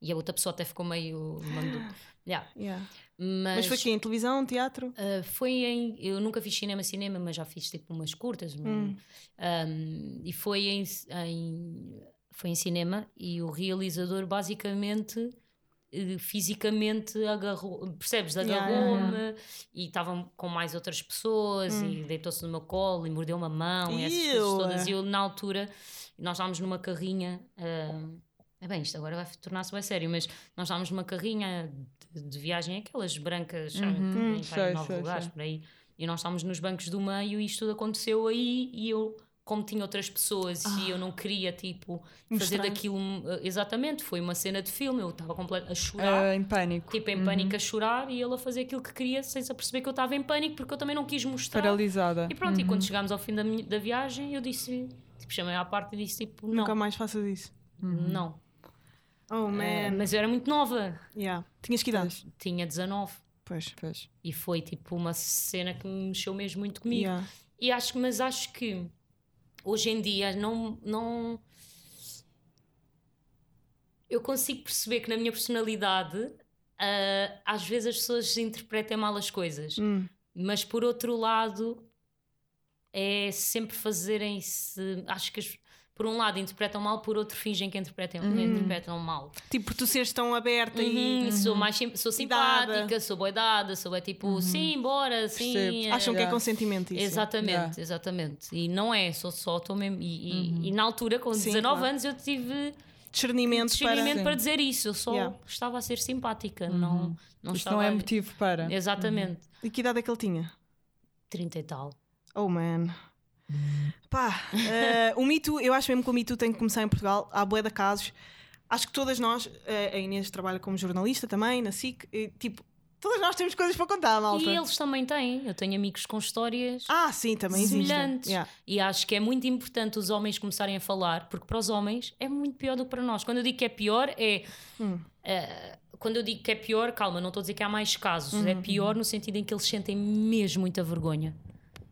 E a outra pessoa até ficou meio. Mandou. Yeah. Yeah. Mas, Mas foi aqui em televisão, teatro? uh, foi em. Eu nunca fiz cinema, cinema, mas já fiz tipo umas curtas. Hum. Um, e foi em, em- foi em cinema e o realizador basicamente. eh, Fisicamente agarrou, percebes? Yeah, Agarrou-me e estavam com mais outras pessoas Hum. e deitou-se no meu colo e mordeu uma mão e essas coisas todas. E eu, na altura, nós estávamos numa carrinha. ah, é bem, isto agora vai tornar-se bem sério, mas nós estávamos numa carrinha de, de viagem, aquelas brancas, Uhum. Sei, nove lugares sei. por aí. E nós estávamos nos bancos do meio e isto tudo aconteceu aí e eu, como tinha outras pessoas e eu não queria, tipo, fazer Mostrar. daquilo. uh, Exatamente, foi uma cena de filme, eu estava completamente a chorar. Eh, em pânico. Tipo, em pânico a chorar e ele a fazer aquilo que queria sem se aperceber que eu estava em pânico porque eu também não quis mostrar. Paralisada. E pronto, e quando chegámos ao fim da, minha- da viagem, eu disse, tipo, chamei à parte e disse, tipo, não, Nunca mais faças isso. não. Oh, Eh, man. mas eu era muito nova, Yeah. Tinhas que idade? tinha 19. Pois. Pois. E foi tipo uma cena que me mexeu mesmo muito comigo. Yeah. E acho, que- mas acho que hoje em dia não, não. Eu consigo perceber que na minha personalidade ah, às vezes as pessoas interpretam mal as coisas, Hum. mas por outro lado é sempre fazerem-se. Acho que as- por um lado interpretam mal, por outro fingem que interpretam, interpretam mal. Tipo, por tu seres tão aberta Uhum, e. Sou mais sim- sou dada. simpática, sou boidada, sou é tipo, sim, bora, sim. É- Acham que é consentimento isso. Exatamente, Yeah. exatamente. E não é, sou só, estou mesmo. E, e- e na altura, com Sim, 19 claro. anos, eu tive Discernimento, discernimento Sim. para, dizer isso. Eu só Yeah. estava a ser simpática, não, não Isso estava. não é motivo para. Exatamente. para. E que idade é que ele tinha? 30 e tal. Oh, man. Pá, eh, o mito, eu acho mesmo que o mito tem que começar em Portugal. Há bué de casos. Acho que todas nós, eh, a Inês trabalha como jornalista também, na SIC, e, tipo, todas nós temos coisas para contar, malta. E eles também têm. Eu tenho amigos com histórias Ah, sim, também semelhantes. Yeah. E acho que é muito importante os homens começarem a falar, porque para os homens é muito pior do que para nós. Quando eu digo que é pior, é. Hum. eh, quando eu digo que é pior, calma, não estou a dizer que há mais casos. É Uhum. pior no sentido em que eles sentem mesmo muita vergonha.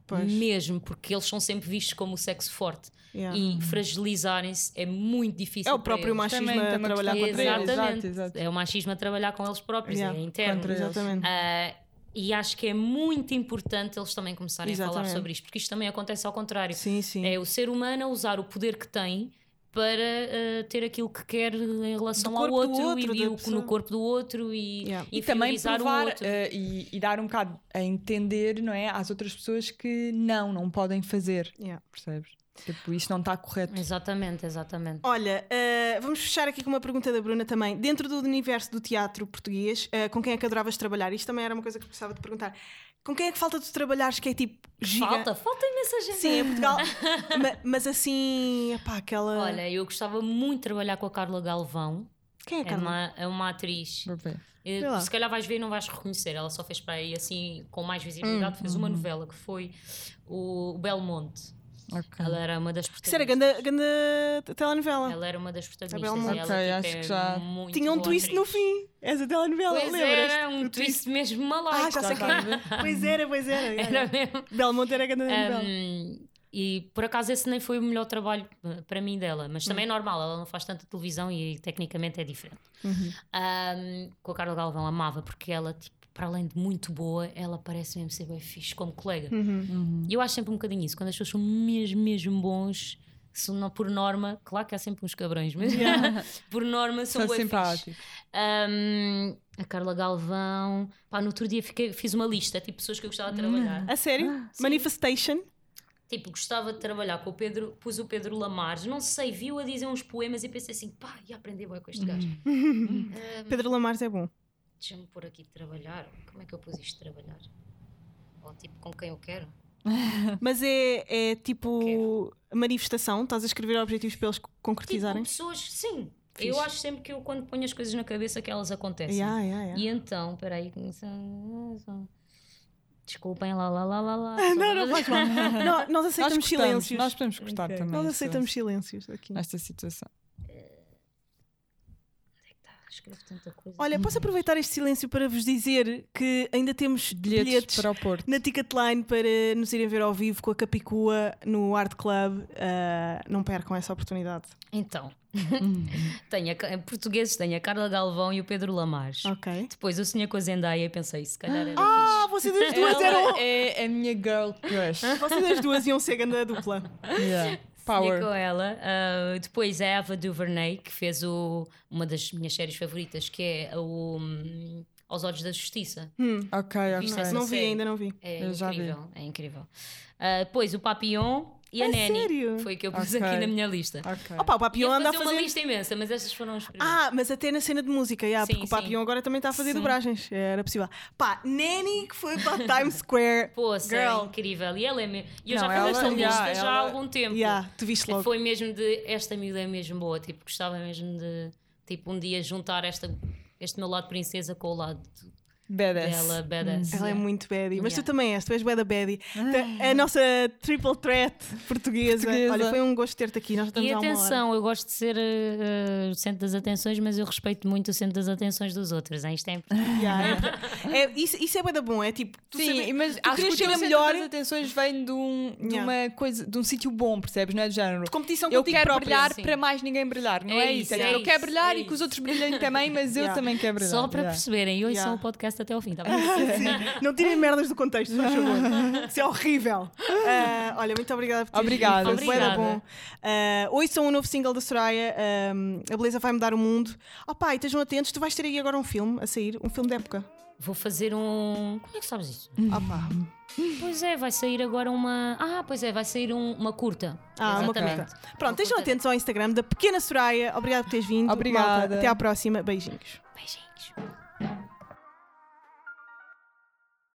Pois. Mesmo, porque eles são sempre vistos como o sexo forte. Yeah. E fragilizarem-se é muito difícil. É o para próprio eles. machismo Também a trabalhar contra eles. Exatamente. Exato, exato. É o machismo a trabalhar com eles próprios, Yeah. é interno. Contra. Exatamente. Ah, e acho que é muito importante eles também começarem a falar Exatamente. sobre isto, porque isto também acontece ao contrário. Sim, sim. É o ser humano a usar o poder que tem para ah, ter aquilo que quer em relação ao outro, outro, e, e no corpo do outro e, Yeah. E também inferiorizar o provar outro. eh, e, e dar um bocado a entender, não é? Às outras pessoas que não, não podem fazer. Yeah. Percebes? Tipo, isto não está correto. Exatamente, exatamente. Olha, eh, vamos fechar aqui com uma pergunta da Bruna também. Dentro do universo do teatro português, eh, com quem é que adoravas trabalhar? Isto também era uma coisa que gostava de perguntar. Com quem é que falta de trabalhares que é tipo giga? Falta, falta imensa gente. Sim, em Portugal. Ma- mas assim, pá, aquela. Olha, eu gostava muito de trabalhar com a Carla Galvão. quem é É Carla? uma, é uma atriz. Ver. Eh. Se calhar vais ver e não vais reconhecer. Ela só fez para aí assim, com mais visibilidade, fez Hum, uma novela que foi o Belmonte. Ok. Ela era uma das Isso era protagonistas. ganda, ganda telenovela. Ela era uma das protagonistas. Belmonte. ela, Ok, tipo, acho é que já- muito Tinha um twist no atriz. fim. Essa telenovela, Pois lembras? era, um twist mesmo maluco. Ah, já sei Já quem. Pois era, pois era. Era mesmo. Belmonte era ganda novela. Um, e por acaso esse nem foi o melhor trabalho eh, para mim dela, mas Hum. também é normal, ela não faz tanta televisão e tecnicamente é diferente. Uhum. Um, com a Carla Galvão amava, porque ela, tipo, para além de muito boa, ela parece mesmo ser bem fixe como colega. Uhum. E eu acho sempre um bocadinho isso, quando as pessoas são mesmo, mesmo bons, são, não, por norma, claro que há sempre uns cabrões, mas por norma são São simpáticos. Um, a Carla Galvão, pá, no outro dia fiquei, fiz uma lista, tipo, pessoas que eu gostava de trabalhar. A sério? Manifestation? Tipo, gostava de trabalhar com o Pedro, pus o Pedro Lamares, não sei, viu a dizer uns poemas e pensei assim, pá, ia aprender bem com este gajo. Uhum. Ah, Pedro Lamares é bom. Deixa-me pôr aqui de trabalhar. Como é que eu pus isto de trabalhar? Ou tipo, com quem eu quero? Mas é, é tipo Quero. manifestação? Estás a escrever objetivos para eles Tipo, concretizarem? pessoas, sim. Fixe. Eu acho sempre que eu, quando ponho as coisas na cabeça, que elas acontecem. Yeah, yeah, yeah. E então, peraí, desculpem, lá, lá, lá, lá, lá. Não, não faz mal. Não, nós Nós aceitamos gostamos, silêncios. nós podemos gostar Ok. também. Nós aceitamos silêncios aqui. Nesta situação. Escrevo tanta coisa. Olha, posso aproveitar este silêncio para vos dizer que ainda temos Bilhetes, bilhetes, para o Porto. na Ticketline para nos irem ver ao vivo com a Capicua no Art Club. Ah, não percam essa oportunidade. Então, tenho a, em portugueses tenho a Carla Galvão e o Pedro Lamares. Ok. Depois eu sonhei com a Zendaya e pensei, se calhar era Ah, vocês as duas eram. é a minha girl crush. Vocês as duas iam ser ganda dupla. Yeah. Power. com ela. Ah, depois a Ava DuVernay, que fez o, uma das minhas séries favoritas, que é o hum, Aos Olhos da Justiça. Ok, Viste ok. essa Não vi série? ainda, não vi. É Eu já vi. incrível, é incrível. Ah, depois o Papillon e a A Nanny. sério? Foi o que eu pus Ok. aqui na minha lista. Ok. Opa, o Papillon Ia anda a fazer uma lista imensa, mas estas foram as primeiras. Ah, mas até na cena de música, yeah, Sim, porque o sim. Papillon agora também está a fazer Sim. dobragens. Era possível. Pá, Nanny que foi para a Times Square. Poça, Girl. é incrível. E ela é mesmo. E eu Não, já fiz esta ela- lista yeah, já há ela- algum tempo. Yeah, tu viste logo. Foi mesmo de. Esta miúda é mesmo boa. Tipo, gostava mesmo de. Tipo, um dia juntar esta, este meu lado princesa com o lado Badass. dela, badass. Ela é Yeah. muito baddie, mas tu Yeah. também és, tu és bué da baddie. Tá- A nossa triple threat portuguesa. Portuguesa. Olha, foi um gosto ter-te aqui. Nós estamos E atenção, eu gosto de ser uh, uh, o centro das atenções, mas eu respeito muito o centro das atenções dos outros. Hein? Isto é importante. Yeah, é, é- isso, isso é bué da bom, é tipo, tu Sim, mas tu acho que o ser a melhor... das atenções vem de, um, de Yeah. uma coisa, de um sítio bom, percebes? Não é de género. de competição Eu contigo quero própria. brilhar sim. para mais ninguém brilhar, não é, É isso? É é eu quero isso, brilhar é e que os outros brilhem também, mas eu também quero brilhar. Só para perceberem, e hoje são o podcast até ao fim, tá bem? Sim, Não tirem merdas do contexto, faz favor. Isso é horrível. Ah, olha, muito obrigada por teres Obrigada. vindo. Foi Obrigada. bom. Ah, hoje são o novo single da Soraya, ah, A Beleza Vai Mudar o Mundo. Oh pai, estejam atentos, tu vais ter aí agora um filme a sair, um filme de época. Vou fazer um. Como é que sabes isso? Ah pá. Pois é, vai sair agora uma. Ah, pois é, vai sair um- uma curta. Ah, uma Exatamente. curta. Pronto, estejam atentos ao Instagram da Pequena Soraya. Obrigada por teres vindo. Obrigada. Malta, até à próxima. Beijinhos. Beijinhos.